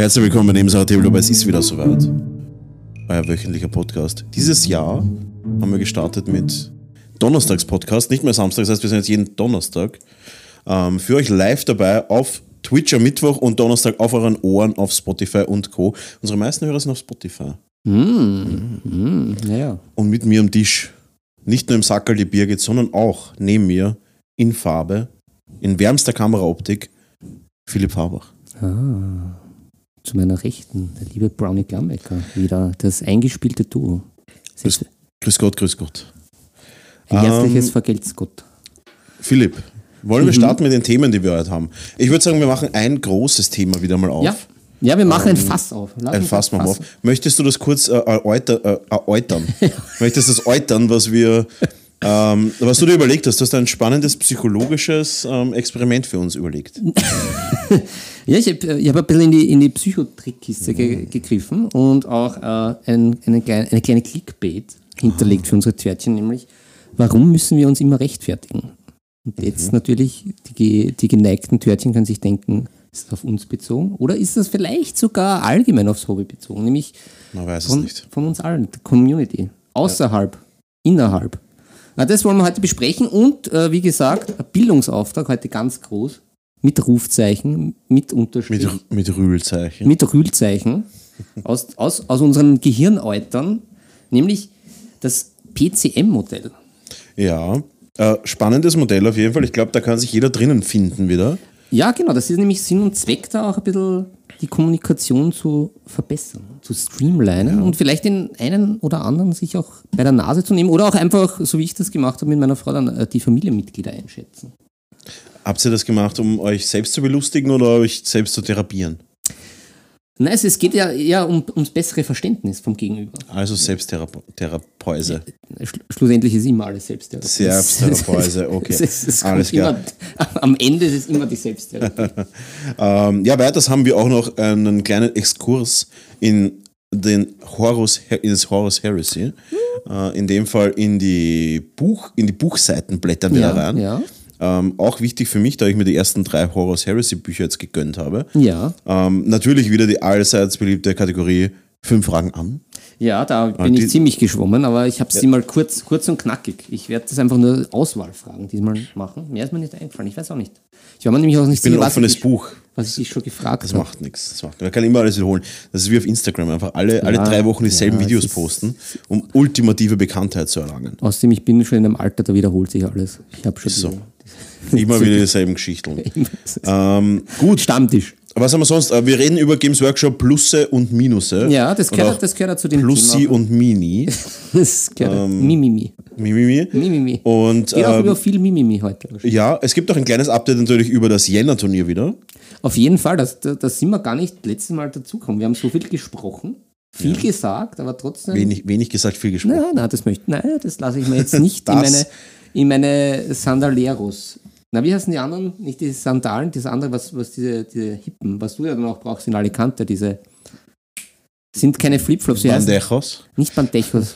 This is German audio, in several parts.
Herzlich willkommen bei Nebensache Tabletop. Es ist wieder soweit. Euer wöchentlicher Podcast. Dieses Jahr haben wir gestartet mit Donnerstags-Podcast, nicht mehr Samstag, das heißt, wir sind jetzt jeden Donnerstag ähm, für euch live dabei auf Twitch am Mittwoch und Donnerstag auf euren Ohren auf Spotify und Co. Unsere meisten Hörer sind auf Spotify. Mm, ja. Und mit mir am Tisch, nicht nur im Sackerl die Birgit, sondern auch neben mir in Farbe, in wärmster Kameraoptik, Philipp Farbach. Ah, zu meiner Rechten, der liebe Brownie Glambecker, wieder das eingespielte Duo. Grüß, grüß Gott, grüß Gott. Ein herzliches Ähm, Vergelt's Gott. Philipp, wollen Mhm. wir starten mit den Themen, die wir heute haben? Ich würde sagen, wir machen ein großes Thema wieder mal auf. Ja. ja, wir machen ein Fass auf. Lass Ein Fass machen wir auf. Möchtest du das kurz äh, äh, erläutern? Möchtest du das erläutern, was wir, ähm, was du dir überlegt hast? Du hast ein spannendes psychologisches ähm, Experiment für uns überlegt. Ja, ich habe ich hab ein bisschen in die, in die Psychotrickkiste Mhm. ge gegriffen und auch äh, ein, eine, kleine, eine kleine Clickbait hinterlegt für unsere Törtchen, nämlich warum müssen wir uns immer rechtfertigen? Und Mhm. jetzt natürlich, die, die geneigten Törtchen können sich denken, ist das auf uns bezogen oder ist das vielleicht sogar allgemein aufs Hobby bezogen, nämlich von, von uns allen, der Community, außerhalb, innerhalb. Das wollen wir heute besprechen und äh, wie gesagt, ein Bildungsauftrag heute ganz groß, mit Rufzeichen, mit Unterstrich, Mit, mit Rühlzeichen. mit Rühlzeichen aus, aus, aus unseren Gehirnäutern, nämlich das PCM-Modell. Ja, äh, spannendes Modell auf jeden Fall. Ich glaube, da kann sich jeder drinnen finden wieder. Ja, genau, das ist nämlich Sinn und Zweck da auch ein bisschen die Kommunikation zu verbessern, zu streamlinen und vielleicht den einen oder anderen sich auch bei der Nase zu nehmen oder auch einfach, so wie ich das gemacht habe mit meiner Frau, dann äh, die Familienmitglieder einschätzen. Habt ihr das gemacht, um euch selbst zu belustigen oder euch selbst zu therapieren? Nein, es, es geht ja eher um, ums bessere Verständnis vom Gegenüber. Also Selbsttherapeuse. Schlu schlussendlich ist immer alles Selbsttherapie. Selbsttherapie, okay. Es, es, es Alles klar. Immer, am Ende ist es immer die Selbsttherapie. Ähm, ja, weiters haben wir auch noch einen kleinen Exkurs in den Horus, in das Horus Heresy. Äh, in dem Fall in die Buch, in die Buchseiten blättern wir Ja, da rein. ja. Ähm, auch wichtig für mich, da ich mir die ersten drei Horus Heresy Bücher jetzt gegönnt habe. ja, Ähm, natürlich wieder die allseits beliebte Kategorie Fünf Fragen an. ja, da bin die- ich ziemlich geschwommen, aber ich habe sie mal kurz, kurz und knackig. Ich werde das einfach nur Auswahlfragen diesmal machen. Mehr ist mir nicht eingefallen, ich weiß auch nicht. Ich war mir nämlich auch nicht Ich bin ein offenes Buch. Was ich dich schon gefragt Das habe. macht nichts. Das macht, man kann immer alles wiederholen. Das ist wie auf Instagram. Einfach alle, alle Ja, drei Wochen dieselben ja, Videos posten, um ultimative Bekanntheit zu erlangen. Außerdem, ich bin schon in einem Alter, da wiederholt sich alles. Ich habe schon So. Immer wieder dieselben Geschichten. Ähm, gut, Stammtisch. was haben wir sonst? Äh, Wir reden über Games Workshop Plusse und Minusse. Ja, das gehört, auch das gehört zu dem Plussi Thema. und Mini. Das gehört Ähm, Mimimi. Mimimi. Mimimi. Und Geht auch ähm, über viel Mimimi heute. ja, es gibt auch ein kleines Update natürlich über das Jänner-Turnier wieder. Auf jeden Fall, das, da, da sind wir gar nicht letztes Mal dazugekommen. Wir haben so viel gesprochen, viel gesagt, aber trotzdem. Wenig, wenig gesagt, viel gesprochen. Nein, nein, das möchte nein, das lasse ich mir jetzt nicht in Das- meine, in meine Sandaleros. Na, wie heißen die anderen? Nicht die Sandalen, das andere, was, was diese, diese Hippen, was du ja dann auch brauchst in Alicante, diese. Sind keine Flipflops, heißen Bandejos. Nicht Bandejos.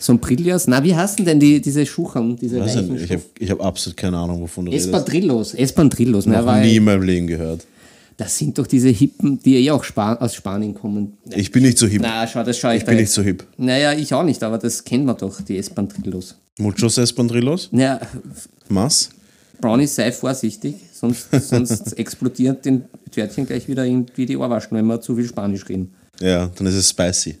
Sombrillas. Na, wie heißen denn die, diese Schuchern, diese Weiß ich habe hab absolut keine Ahnung, wovon du redest. Espadrillos, Espadrillos. Na, Noch nie in meinem Leben gehört. Das sind doch diese Hippen, die eh auch Span aus Spanien kommen. Ich bin nicht so hip. Na, schau, das schaue ich, ich bin nicht so hip. Naja, ich auch nicht, aber das kennt man doch, die Espandrillos. Muchos Espandrillos? Naja, Mas? Brownie, sei vorsichtig, sonst, sonst explodiert den Törtchen gleich wieder irgendwie die Ohrwaschen, wenn wir zu viel Spanisch reden. Ja, dann ist es spicy.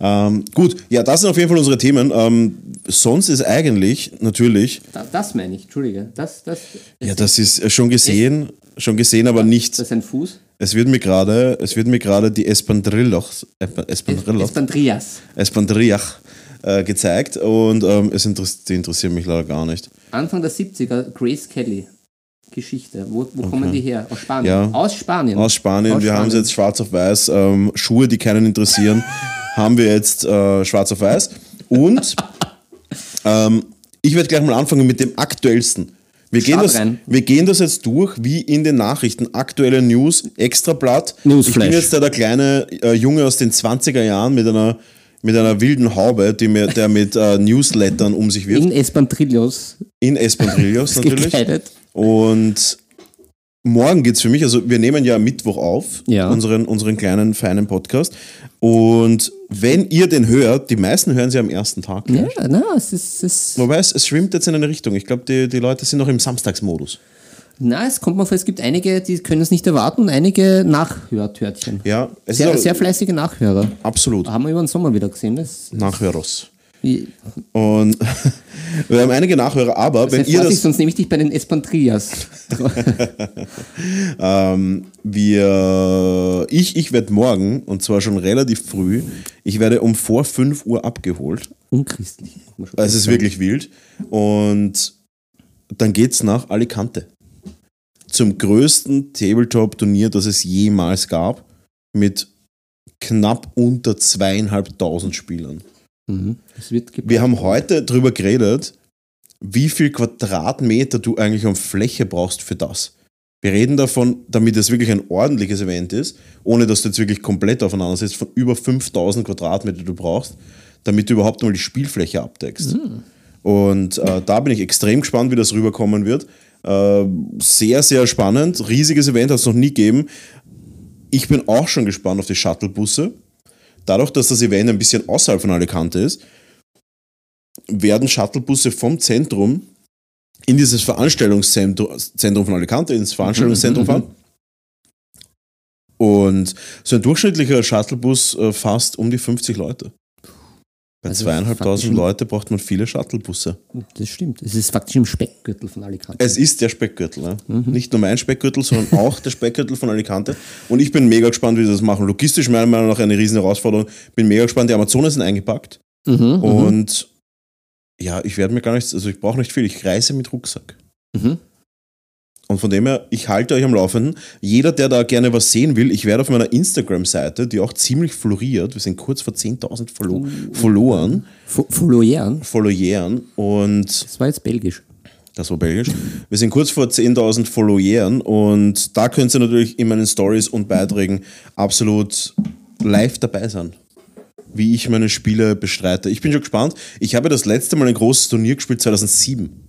Ähm, gut, ja, das sind auf jeden Fall unsere Themen. Ähm, sonst ist eigentlich natürlich, Da, das meine ich, Entschuldige. Das, das, ja, das ist äh, schon gesehen, schon gesehen, aber nicht. das ist ein Fuß. Es wird mir gerade, es wird mir gerade die Espandrillos, Esp- Espandrillos, Espandrillas. Espandriach äh, gezeigt und ähm, es interess die interessieren mich leider gar nicht. Anfang der 70er, Grace Kelly. Geschichte. Wo, wo kommen die her? Aus Spanien. Ja. Aus Spanien. Aus Spanien, Aus wir haben sie jetzt schwarz auf weiß. Ähm, Schuhe, die keinen interessieren, haben wir jetzt äh, schwarz auf weiß. Und ähm, ich werde gleich mal anfangen mit dem aktuellsten. Wir gehen, das, rein. wir gehen das jetzt durch, wie in den Nachrichten. Aktuelle News, Extrablatt. Newsflash. Ich bin jetzt da der kleine äh, Junge aus den 20er Jahren mit einer, mit einer wilden Haube, die mir, der mit äh, Newslettern um sich wirft. In Espandrillos In Espandrillos natürlich. gekleidet. Und morgen geht's für mich, also wir nehmen ja am Mittwoch auf, Ja. unseren, unseren kleinen, feinen Podcast. Und wenn ihr den hört, die meisten hören sie am ersten Tag. Ja, na, es ist, es Wobei es, es schwimmt jetzt in eine Richtung. Ich glaube, die, die Leute sind noch im Samstagsmodus. Na, es kommt mir vor, es gibt einige, die können es nicht erwarten und einige Nachhörtörtchen. Ja, es Sehr, ist sehr fleißige Nachhörer. absolut Haben wir über den Sommer wieder gesehen. Das, Nachhöros. Und wir haben einige Nachhörer, aber wenn sei ihr das, sonst nehme ich dich bei den Espantrillas. ähm, wir, ich, ich werde morgen, und zwar schon relativ früh, ich werde um vor 5 Uhr abgeholt. Unchristlich. es ist wirklich wild. Und dann geht's nach Alicante. Zum größten Tabletop-Turnier, das es jemals gab, mit knapp unter zweieinhalbtausend Spielern. Mhm. Wir haben heute darüber geredet, wie viel Quadratmeter du eigentlich an Fläche brauchst für das. Wir reden davon, damit es wirklich ein ordentliches Event ist, ohne dass du jetzt wirklich komplett aufeinander sitzt, von über 5000 Quadratmeter du brauchst, damit du überhaupt mal die Spielfläche abdeckst. Und äh, da bin ich extrem gespannt, wie das rüberkommen wird. Äh, sehr, sehr spannend. Riesiges Event hat es noch nie gegeben. Ich bin auch schon gespannt auf die Shuttlebusse. Dadurch, dass das Event ein bisschen außerhalb von Alicante ist, werden Shuttlebusse vom Zentrum in dieses Veranstaltungszentrum Zentrum von Alicante, ins Veranstaltungszentrum fahren. Und so ein durchschnittlicher Shuttlebus äh, fasst um die 50 Leute. Bei Also zweieinhalbtausend Leute braucht man viele Shuttlebusse. Das stimmt. Es ist faktisch im Speckgürtel von Alicante. Es ist der Speckgürtel. Ne? Mhm. Nicht nur mein Speckgürtel, sondern auch der Speckgürtel von Alicante. Und ich bin mega gespannt, wie sie das machen. Logistisch meiner Meinung nach eine riesen Herausforderung. Bin mega gespannt. Die Amazonen sind eingepackt. Mhm, Und ja, ich werde mir gar nichts, also ich brauche nicht viel. Ich reise mit Rucksack. mhm. Und von dem her, ich halte euch am Laufenden. Jeder, der da gerne was sehen will, ich werde auf meiner Instagram-Seite, die auch ziemlich floriert, wir sind kurz vor 10.000 Follow Followern, Fo- Followern. Followern und Das war jetzt belgisch. das war belgisch. Wir sind kurz vor 10.000 Followern und da könnt ihr natürlich in meinen Stories und Beiträgen absolut live dabei sein, wie ich meine Spiele bestreite. Ich bin schon gespannt. Ich habe das letzte Mal ein großes Turnier gespielt 2007.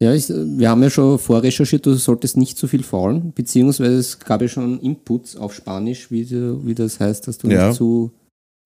Ja, ich, wir haben ja schon vorrecherchiert, du solltest nicht so viel faulen, beziehungsweise es gab ja schon Inputs auf Spanisch, wie, du, wie das heißt, dass du Ja. nicht zu,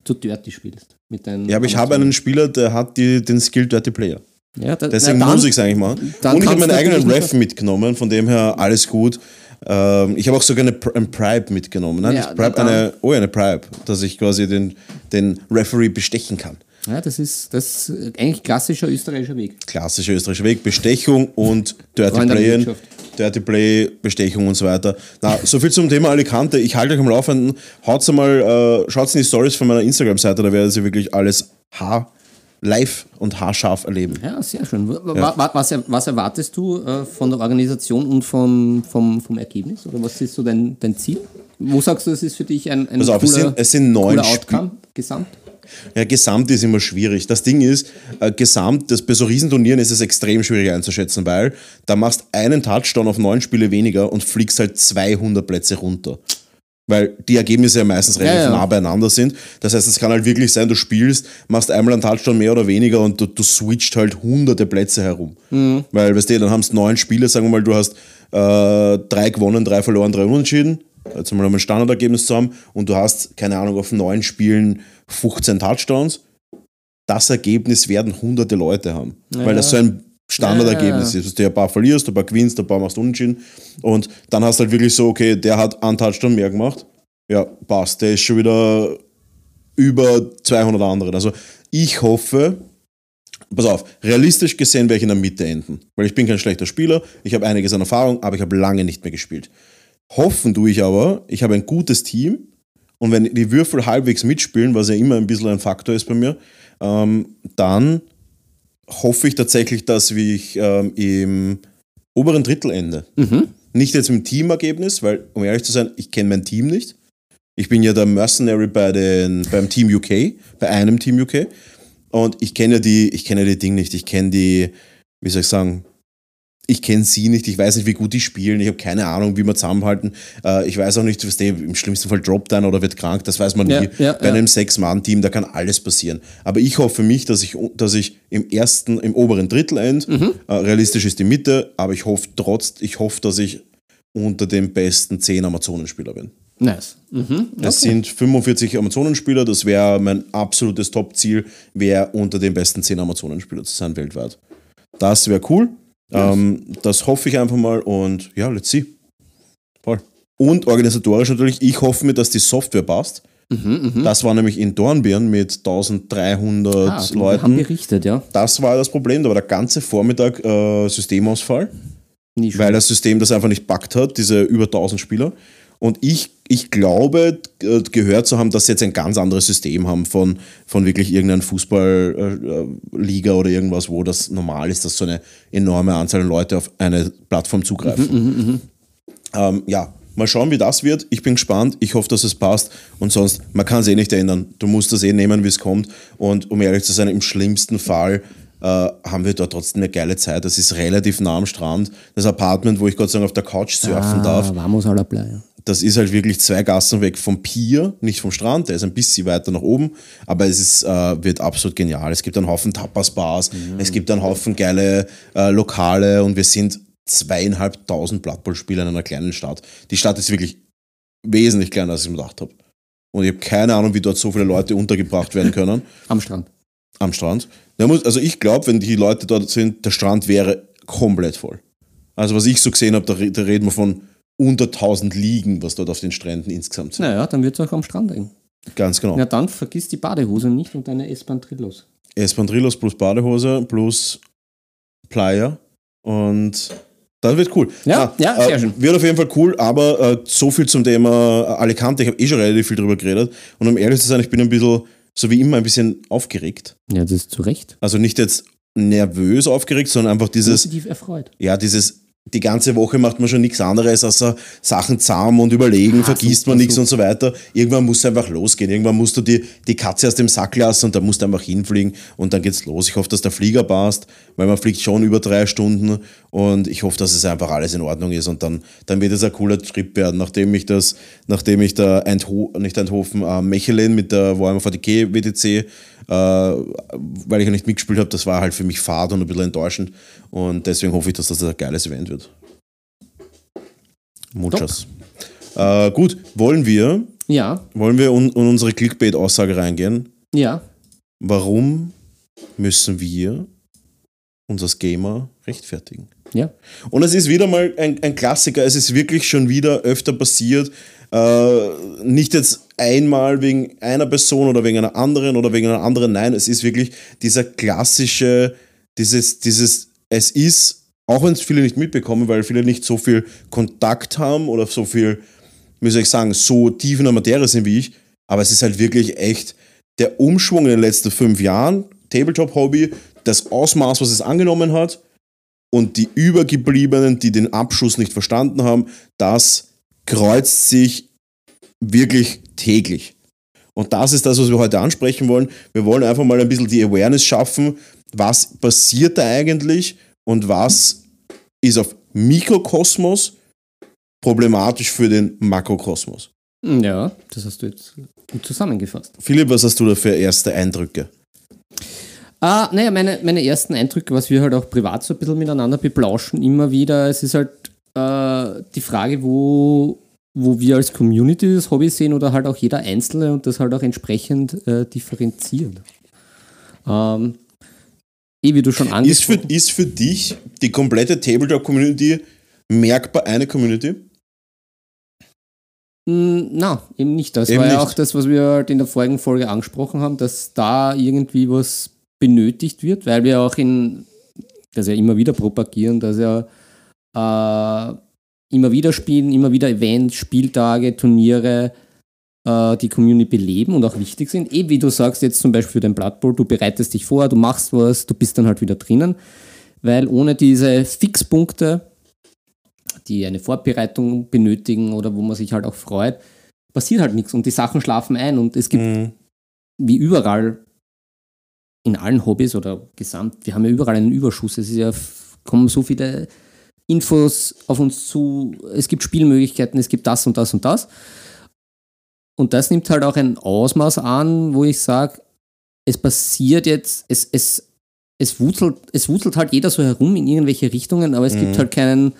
zu dirty spielst. Mit deinen Ja, aber ich habe einen Spieler, der hat die, den Skill Dirty Player. Ja, da, Deswegen na, dann- muss ich es eigentlich mal. dann Und ich habe meinen eigenen Ref mitgenommen, von dem her alles gut. Ähm, ich habe auch sogar eine, ein Pribe mitgenommen. Nein, Ja, Pribe, eine, oh ja, eine Pribe, dass ich quasi den, den Referee bestechen kann. Ja, das ist, das ist eigentlich klassischer österreichischer Weg. Klassischer österreichischer Weg, Bestechung und Dirty Freunde der Play, Wirtschaft. Dirty Play, Bestechung und so weiter. Na, so viel zum Thema Alicante. Ich halte euch am Laufenden. Haut's einmal, äh, schaut in die Stories von meiner Instagram-Seite, da werdet ihr wirklich alles haar live und haarscharf erleben. Ja, sehr schön. Wa- Was, was erwartest du äh, von der Organisation und vom, vom, vom Ergebnis? Oder was ist so dein, dein Ziel? Wo sagst du, das ist für dich ein, ein Pass auf, es cooler, sind, es sind neun cooler. Outcome gesamt? Ja, Gesamt ist immer schwierig. Das Ding ist, äh, Gesamt, das, bei so Riesenturnieren ist es extrem schwierig einzuschätzen, weil da machst einen Touchdown auf neun Spiele weniger und fliegst halt 200 Plätze runter. Weil die Ergebnisse ja meistens relativ ja. nah beieinander sind. Das heißt, es kann halt wirklich sein, du spielst, machst einmal einen Touchdown mehr oder weniger und du, du switcht halt hunderte Plätze herum. Mhm. Weil, weißt du, dann haben es neun Spiele, sagen wir mal, du hast äh, drei gewonnen, drei verloren, drei unentschieden. Jetzt mal um ein Standardergebnis zu haben und du hast, keine Ahnung, auf neun Spielen 15 Touchdowns. Das Ergebnis werden hunderte Leute haben. Weil das so ein Standardergebnis Ja. ist. Dass du ein paar verlierst, ein paar gewinnst, ein paar machst unentschieden. Und dann hast du halt wirklich so, okay, der hat einen Touchdown mehr gemacht. Ja, passt. Der ist schon wieder über 200 andere. Also ich hoffe, pass auf, realistisch gesehen werde ich in der Mitte enden. Weil ich bin kein schlechter Spieler, ich habe einiges an Erfahrung, aber ich habe lange nicht mehr gespielt. Hoffen tue ich aber, ich habe ein gutes Team und wenn die Würfel halbwegs mitspielen, was ja immer ein bisschen ein Faktor ist bei mir, ähm, dann hoffe ich tatsächlich, dass ich ähm, im oberen Drittel ende. Nicht jetzt im Teamergebnis, weil, um ehrlich zu sein, ich kenne mein Team nicht. Ich bin ja der Mercenary bei den, beim Team UK, bei einem Team UK. Und ich kenne die, ich kenne die Dinge nicht. Ich kenne die, wie soll ich sagen, ich kenne sie nicht, ich weiß nicht, wie gut die spielen, ich habe keine Ahnung, wie wir zusammenhalten. Äh, ich weiß auch nicht, was der im schlimmsten Fall droppt einer oder wird krank, das weiß man nie. Ja, ja, Bei ja. einem Sechs-Mann-Team, da kann alles passieren. Aber ich hoffe für mich, dass ich, dass ich im ersten, im oberen Drittel end, Mhm. äh, realistisch ist die Mitte, aber ich hoffe trotz, ich hoffe, dass ich unter den besten 10 Amazonenspieler bin. Nice. Mhm. Es sind 45 Amazonenspieler, das wäre mein absolutes Top-Ziel, wäre unter den besten 10 Amazonenspieler zu sein weltweit. Das wäre cool. Ähm, das hoffe ich einfach mal und ja, let's see. Voll. Und organisatorisch natürlich, ich hoffe mir, dass die Software passt. Das war nämlich in Dornbirn mit 1300 Ah, wir haben Leuten. berichtet, ja. Das war das Problem, da war der ganze Vormittag äh, Systemausfall weil das System das einfach nicht packt hat, diese über 1000 Spieler. Und ich, ich glaube, äh, gehört zu haben, dass sie jetzt ein ganz anderes System haben von, von wirklich irgendeiner Fußballliga oder irgendwas, wo das normal ist, dass so eine enorme Anzahl an Leute auf eine Plattform zugreifen. Ähm, ja, mal schauen, wie das wird. Ich bin gespannt. Ich hoffe, dass es passt. Und sonst, man kann es eh nicht ändern. Du musst das eh nehmen, wie es kommt. Und um ehrlich zu sein, im schlimmsten Fall äh, haben wir dort trotzdem eine geile Zeit. Das ist relativ nah am Strand. Das Apartment, wo ich Gott sei Dank auf der Couch surfen darf, Ah, vamos a la playa. Das ist halt wirklich zwei Gassen weg vom Pier, nicht vom Strand, der ist ein bisschen weiter nach oben, aber es ist, äh, wird absolut genial. Es gibt einen Haufen Tapas-Bars, es gibt einen Haufen geile äh, Lokale und wir sind zweieinhalbtausend Blood Bowl-Spieler in einer kleinen Stadt. Die Stadt ist wirklich wesentlich kleiner, als ich mir gedacht habe. Und ich habe keine Ahnung, wie dort so viele Leute untergebracht werden können Am Strand. am Strand. Also ich glaube, wenn die Leute dort sind, der Strand wäre komplett voll. Also was ich so gesehen habe, da, da reden wir von unter 1000 Liegen, was dort auf den Stränden insgesamt sind. Naja, dann wird es auch am Strand eng. Ganz genau. Ja, dann vergiss die Badehose nicht und deine Espantrillos. Espandrillos plus Badehose plus Playa und das wird cool. Ja, ja, sehr äh, schön. Wird auf jeden Fall cool, aber äh, so viel zum Thema Alicante. Ich habe eh schon relativ viel drüber geredet und um ehrlich zu sein, ich bin ein bisschen, so wie immer, ein bisschen aufgeregt. Ja, das ist zu Recht. Also nicht jetzt nervös aufgeregt, sondern einfach dieses, Positiv erfreut. ja, dieses, die ganze Woche macht man schon nichts anderes, außer Sachen zahmen und überlegen, vergisst super, man nichts und so weiter. Irgendwann muss es einfach losgehen. Irgendwann musst du die, die Katze aus dem Sack lassen und dann musst du einfach hinfliegen und dann geht's los. Ich hoffe, dass der Flieger passt, weil man fliegt schon über drei Stunden und ich hoffe, dass es einfach alles in Ordnung ist und dann, dann wird es ein cooler Trip werden, nachdem ich das, nachdem ich da Eindho nicht Eindhoven, äh, Mechelen mit der Warhammer VDG WTC weil ich ja nicht mitgespielt habe, das war halt für mich fad und ein bisschen enttäuschend. Und deswegen hoffe ich, dass das ein geiles Event wird. Muchas. Äh, gut, wollen wir, Ja, wollen wir in, in unsere Clickbait-Aussage reingehen? ja. Warum müssen wir uns als Gamer rechtfertigen? Ja. Und es ist wieder mal ein, ein Klassiker. Es ist wirklich schon wieder öfter passiert. Äh, nicht jetzt einmal wegen einer Person oder wegen einer anderen oder wegen einer anderen. Nein, es ist wirklich dieser klassische, dieses, dieses, es ist, auch wenn es viele nicht mitbekommen, weil viele nicht so viel Kontakt haben oder so viel, wie soll ich sagen, so tief in der Materie sind wie ich, aber es ist halt wirklich echt der Umschwung in den letzten fünf Jahren, Tabletop-Hobby, das Ausmaß, was es angenommen hat, und die Übergebliebenen, die den Abschuss nicht verstanden haben, das kreuzt sich wirklich täglich. Und das ist das, was wir heute ansprechen wollen. Wir wollen einfach mal ein bisschen die Awareness schaffen, was passiert da eigentlich und was ist auf Mikrokosmos problematisch für den Makrokosmos. Ja, das hast du jetzt gut zusammengefasst. Philipp, was hast du da für erste Eindrücke? Ah, naja, meine, meine ersten Eindrücke, was wir halt auch privat so ein bisschen miteinander beplauschen, immer wieder, es ist halt äh, die Frage, wo, wo wir als Community das Hobby sehen oder halt auch jeder Einzelne und das halt auch entsprechend äh, differenziert. Ähm, eh, wie du schon Ist für, angesprochen ist für dich die komplette Tabletop-Community merkbar eine Community? Mm, Na, eben nicht. Das Eben war ja nicht. auch das, was wir halt in der vorigen Folge angesprochen haben, dass da irgendwie was benötigt wird, weil wir auch in, das ja immer wieder propagieren, dass ja äh, immer wieder spielen, immer wieder Events, Spieltage, Turniere äh, die Community beleben und auch wichtig sind. Eh, wie du sagst, jetzt zum Beispiel für den Blood Bowl, du bereitest dich vor, du machst was, du bist dann halt wieder drinnen, weil ohne diese Fixpunkte die eine Vorbereitung benötigen oder wo man sich halt auch freut, passiert halt nichts und die Sachen schlafen ein und es gibt Mhm. wie überall in allen Hobbys oder gesamt, wir haben ja überall einen Überschuss. Es ist ja, kommen so viele Infos auf uns zu, es gibt Spielmöglichkeiten, es gibt das und das und das. Und das nimmt halt auch ein Ausmaß an, wo ich sage, es passiert jetzt, es, es, es, wutzelt, es wutzelt halt jeder so herum in irgendwelche Richtungen, aber es gibt Mhm. halt keinen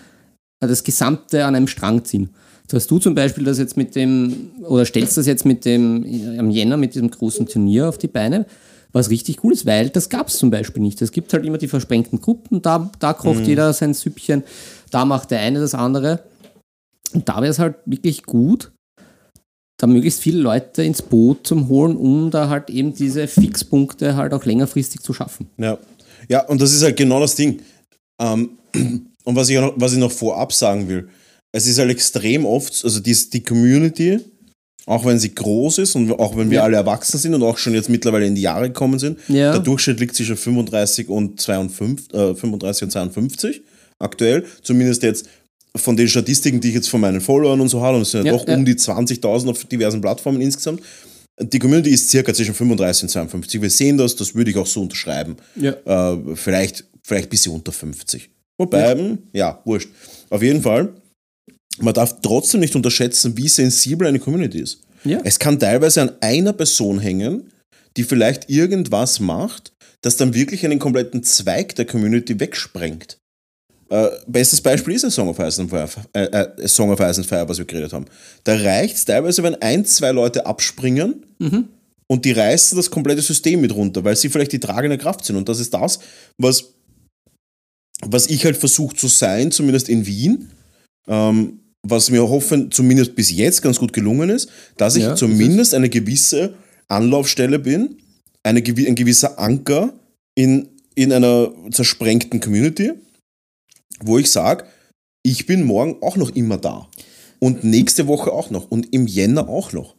das Gesamte an einem Strang ziehen. So hast du zum Beispiel das jetzt mit dem, oder stellst das jetzt mit dem, am Jänner mit diesem großen Turnier auf die Beine, was richtig cool ist, weil das gab es zum Beispiel nicht. Es gibt halt immer die versprengten Gruppen, da, da kocht jeder sein Süppchen, da macht der eine das andere. Und da wäre es halt wirklich gut, da möglichst viele Leute ins Boot zu holen, um da halt eben diese Fixpunkte halt auch längerfristig zu schaffen. Ja, ja und das ist halt genau das Ding. Ähm, und was ich, noch, was ich noch vorab sagen will, es ist halt extrem oft, also die, die Community, auch wenn sie groß ist und auch wenn wir Ja. alle erwachsen sind und auch schon jetzt mittlerweile in die Jahre gekommen sind, Ja. der Durchschnitt liegt zwischen 35 und 52, äh, 35 und 52 aktuell. Zumindest jetzt von den Statistiken, die ich jetzt von meinen Followern und so habe, und es sind ja, Ja, doch ja. um die 20.000 auf diversen Plattformen insgesamt. Die Community ist circa zwischen 35 und 52. Wir sehen das, das würde ich auch so unterschreiben. Ja. Äh, vielleicht, vielleicht ein bisschen unter 50. Wobei, hm, ja, wurscht. Auf jeden Fall, man darf trotzdem nicht unterschätzen, wie sensibel eine Community ist. Ja. Es kann teilweise an einer Person hängen, die vielleicht irgendwas macht, das dann wirklich einen kompletten Zweig der Community wegsprengt. Äh, bestes Beispiel ist ein Song of Ice and Fire, äh, äh, Song of Ice and Fire, was wir geredet haben. Da reicht es teilweise, wenn ein, zwei Leute abspringen und die reißen das komplette System mit runter, weil sie vielleicht die tragende Kraft sind. Und das ist das, was, was ich halt versuche zu sein, zumindest in Wien. Ähm, was mir hoffen, zumindest bis jetzt ganz gut gelungen ist, dass ich Ja, zumindest eine gewisse Anlaufstelle bin, eine, ein gewisser Anker in, in einer zersprengten Community, wo ich sage, ich bin morgen auch noch immer da. Und nächste Woche auch noch. Und im Jänner auch noch.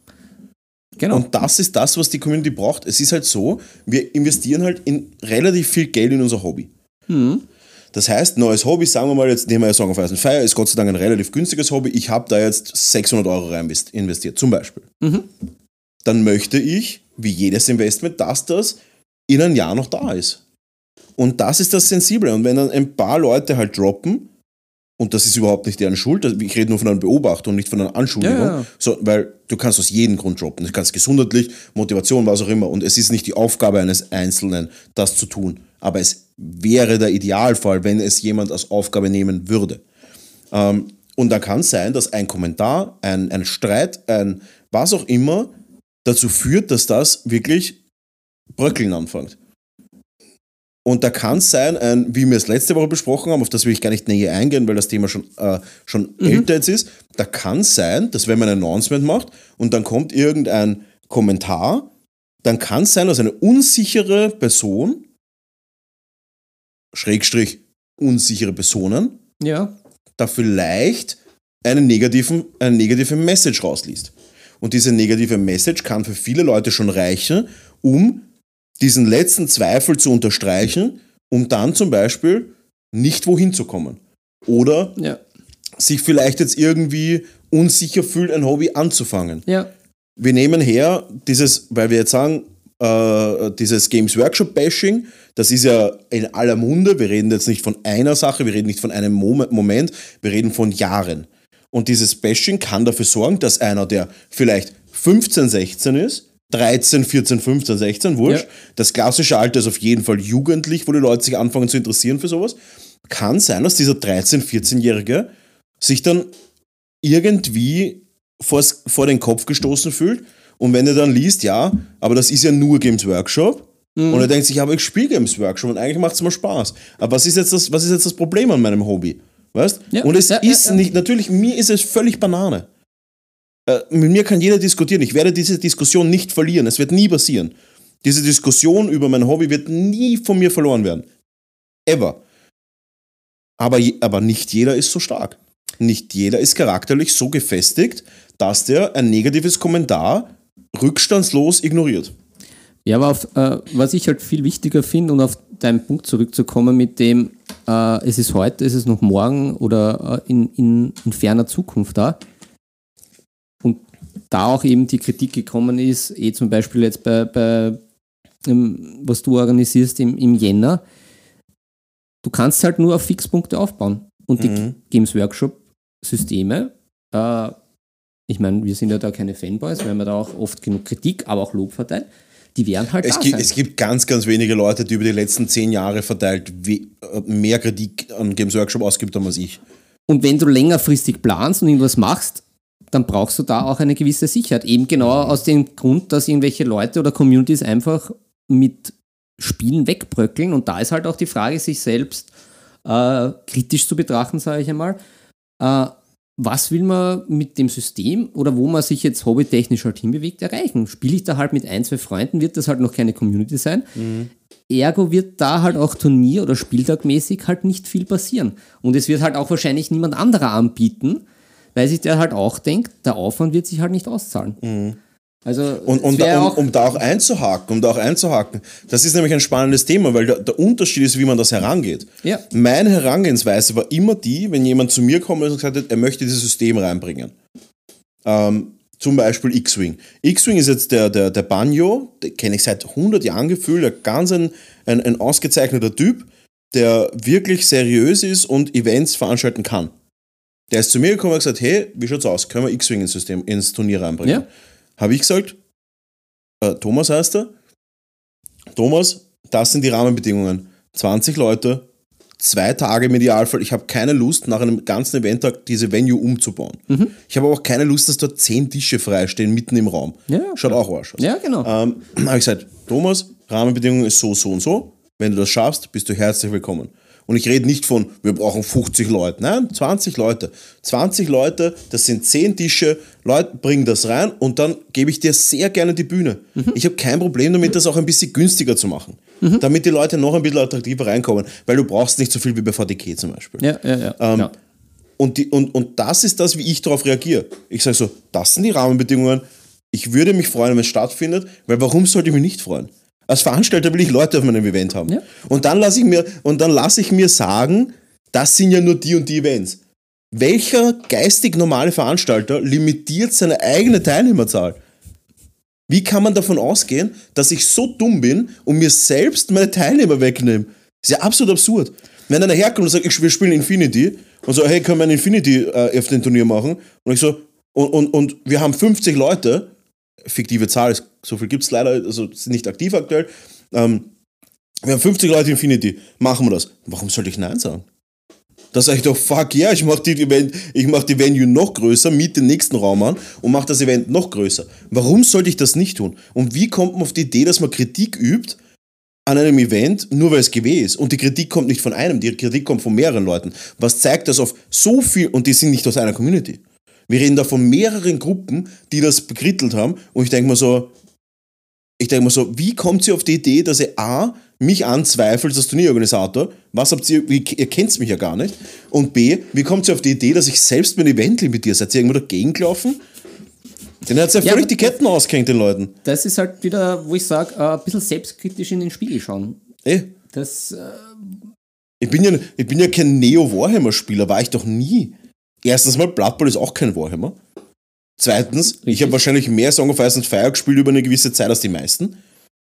Genau. Und das ist das, was die Community braucht. Es ist halt so, wir investieren halt in relativ viel Geld in unser Hobby. Das heißt, neues Hobby, sagen wir mal, jetzt nehmen wir ja Song of Ice and Fire, ist Gott sei Dank ein relativ günstiges Hobby. Ich habe da jetzt 600 Euro rein invest- investiert, zum Beispiel. Dann möchte ich, wie jedes Investment, dass das in ein Jahr noch da ist. Und das ist das Sensible. Und wenn dann ein paar Leute halt droppen, und das ist überhaupt nicht deren Schuld, also ich rede nur von einer Beobachtung, nicht von einer Anschuldigung, Ja, ja. So, weil du kannst aus jedem Grund droppen. Du kannst gesundheitlich, Motivation, was auch immer. Und es ist nicht die Aufgabe eines Einzelnen, das zu tun. Aber es wäre der Idealfall, wenn es jemand als Aufgabe nehmen würde. Ähm, und da kann es sein, dass ein Kommentar, ein, ein Streit, ein was auch immer dazu führt, dass das wirklich bröckeln anfängt. Und da kann es sein, ein, wie wir es letzte Woche besprochen haben, auf das will ich gar nicht näher eingehen, weil das Thema schon, äh, schon älter jetzt ist, da kann es sein, dass wenn man ein Announcement macht und dann kommt irgendein Kommentar, dann kann es sein, dass eine unsichere Person, Schrägstrich unsichere Personen, ja. da vielleicht einen negativen, eine negative Message rausliest. Und diese negative Message kann für viele Leute schon reichen, um diesen letzten Zweifel zu unterstreichen, um dann zum Beispiel nicht wohin zu kommen. Oder Ja. sich vielleicht jetzt irgendwie unsicher fühlt, ein Hobby anzufangen. Ja. Wir nehmen her dieses, weil wir jetzt sagen, äh, dieses Games Workshop Bashing, das ist ja in aller Munde. Wir reden jetzt nicht von einer Sache, wir reden nicht von einem Mom- Moment, wir reden von Jahren. Und dieses Bashing kann dafür sorgen, dass einer, der vielleicht 15, 16 ist, 13, 14, 15, 16, wurscht, Ja. das klassische Alter ist auf jeden Fall jugendlich, wo die Leute sich anfangen zu interessieren für sowas, kann sein, dass dieser 13, 14-Jährige sich dann irgendwie vors, vor den Kopf gestoßen fühlt. Und wenn er dann liest, ja, aber das ist ja nur Games Workshop. Mhm. Und er denkt sich, aber ich spiele Games Workshop und eigentlich macht es mir Spaß. Aber was ist, jetzt das, was ist jetzt das Problem an meinem Hobby? Weißt? Ja, und es ja, ist ja. nicht, natürlich, mir ist es völlig Banane. Äh, mit mir kann jeder diskutieren. Ich werde diese Diskussion nicht verlieren. Es wird nie passieren. Diese Diskussion über mein Hobby wird nie von mir verloren werden. Ever. Aber, aber nicht jeder ist so stark. Nicht jeder ist charakterlich so gefestigt, dass der ein negatives Kommentar rückstandslos ignoriert. Ja, aber auf, äh, was ich halt viel wichtiger finde, und auf deinen Punkt zurückzukommen, mit dem äh, es ist heute, es ist noch morgen oder äh, in, in, in ferner Zukunft da. Da auch eben die Kritik gekommen ist, eh zum Beispiel jetzt bei, bei was du organisierst im, im Jänner, du kannst halt nur auf Fixpunkte aufbauen. Und die Mhm. Games Workshop-Systeme, äh, ich meine, wir sind ja da keine Fanboys, weil wir da auch oft genug Kritik, aber auch Lob verteilen, die werden halt Es da gibt, sein. es gibt ganz, ganz wenige Leute, die über die letzten zehn Jahre verteilt äh, mehr Kritik an Games Workshop ausgibt haben als ich. Und wenn du längerfristig planst und irgendwas machst, dann brauchst du da auch eine gewisse Sicherheit. Eben genau aus dem Grund, dass irgendwelche Leute oder Communities einfach mit Spielen wegbröckeln. Und da ist halt auch die Frage, sich selbst äh, kritisch zu betrachten, sage ich einmal. Äh, was will man mit dem System oder wo man sich jetzt hobbytechnisch halt hinbewegt, erreichen? Spiele ich da halt mit ein, zwei Freunden, wird das halt noch keine Community sein. Mhm. Ergo wird da halt auch Turnier- oder Spieltagmäßig halt nicht viel passieren. Und es wird halt auch wahrscheinlich niemand anderer anbieten, weil sich der halt auch denkt, der Aufwand wird sich halt nicht auszahlen. Mhm. Also, und, und da, um, um, da auch einzuhaken, um da auch einzuhaken, das ist nämlich ein spannendes Thema, weil der, der Unterschied ist, wie man das herangeht. Ja. Meine Herangehensweise war immer die, wenn jemand zu mir kommt und gesagt hat, er möchte dieses System reinbringen. Ähm, zum Beispiel X-Wing. X-Wing ist jetzt der, der, der Banjo, den kenne ich seit 100 Jahren gefühlt, ein ganz ein, ein, ein ausgezeichneter Typ, der wirklich seriös ist und Events veranstalten kann. Der ist zu mir gekommen und gesagt, hey, wie schaut's aus? Können wir X-Wing ins System, ins Turnier reinbringen? Ja. Habe ich gesagt, äh, Thomas heißt er, Thomas, das sind die Rahmenbedingungen. 20 Leute, zwei Tage im Idealfall. Ich habe keine Lust, nach einem ganzen Eventtag diese Venue umzubauen. Mhm. Ich habe auch keine Lust, dass dort zehn Tische freistehen mitten im Raum. Ja, Schaut auch Arsch aus. Ja, genau. Ähm, habe ich gesagt, Thomas, Rahmenbedingungen ist so, so und so. Wenn du das schaffst, bist du herzlich willkommen. Und ich rede nicht von, wir brauchen 50 Leute. Nein, 20 Leute. 20 Leute, das sind 10 Tische. Leute, bringen das rein und dann gebe ich dir sehr gerne die Bühne. Mhm. Ich habe kein Problem damit, das auch ein bisschen günstiger zu machen. Mhm. Damit die Leute noch ein bisschen attraktiver reinkommen. Weil du brauchst nicht so viel wie bei VDK zum Beispiel. Ja, ja, ja. Ähm, ja. Und, die, und, und das ist das, wie ich darauf reagiere. Ich sage so, das sind die Rahmenbedingungen. Ich würde mich freuen, wenn es stattfindet, weil warum sollte ich mich nicht freuen? Als Veranstalter will ich Leute auf meinem Event haben. Ja. Und dann lasse ich mir, und dann lasse ich mir sagen, das sind ja nur die und die Events. Welcher geistig normale Veranstalter limitiert seine eigene Teilnehmerzahl? Wie kann man davon ausgehen, dass ich so dumm bin und mir selbst meine Teilnehmer wegnehme? Das ist ja absolut absurd. Wenn einer herkommt und sagt, ich, wir spielen Infinity und so, hey, können wir ein Infinity äh, auf den Turnier machen? Und ich so, und, und, und wir haben 50 Leute fiktive Zahl, so viel gibt es leider, also nicht aktiv aktuell. Ähm, wir haben 50 Leute Infinity, machen wir das. Warum sollte ich Nein sagen? Da sage ich doch, fuck yeah, ich mache die, mach die Venue noch größer, miete den nächsten Raum an und mache das Event noch größer. Warum sollte ich das nicht tun? Und wie kommt man auf die Idee, dass man Kritik übt an einem Event, nur weil es GW ist? Und die Kritik kommt nicht von einem, die Kritik kommt von mehreren Leuten. Was zeigt, dass auf so viel, und die sind nicht aus einer Community, wir reden da von mehreren Gruppen, die das bekrittelt haben. Und ich denke mir so, ich denke mir so, wie kommt sie auf die Idee, dass ihr A, mich anzweifelt als Turnierorganisator, was habt ihr, wie, ihr kennt mich ja gar nicht, und B, wie kommt sie auf die Idee, dass ich selbst mein Event limitiere? Seid ihr irgendwo dagegen gelaufen? Den hat ja völlig die Ketten ausgehängt, den Leuten. Das ist halt wieder, wo ich sage, äh, ein bisschen selbstkritisch in den Spiegel schauen. Eh. Das, äh ich, bin ja, ich bin ja kein Neo-Warhammer-Spieler, war ich doch nie. Erstens mal, Blood Bowl ist auch kein Warhammer. Zweitens, richtig. ich habe wahrscheinlich mehr Song of Ice and Fire gespielt über eine gewisse Zeit als die meisten.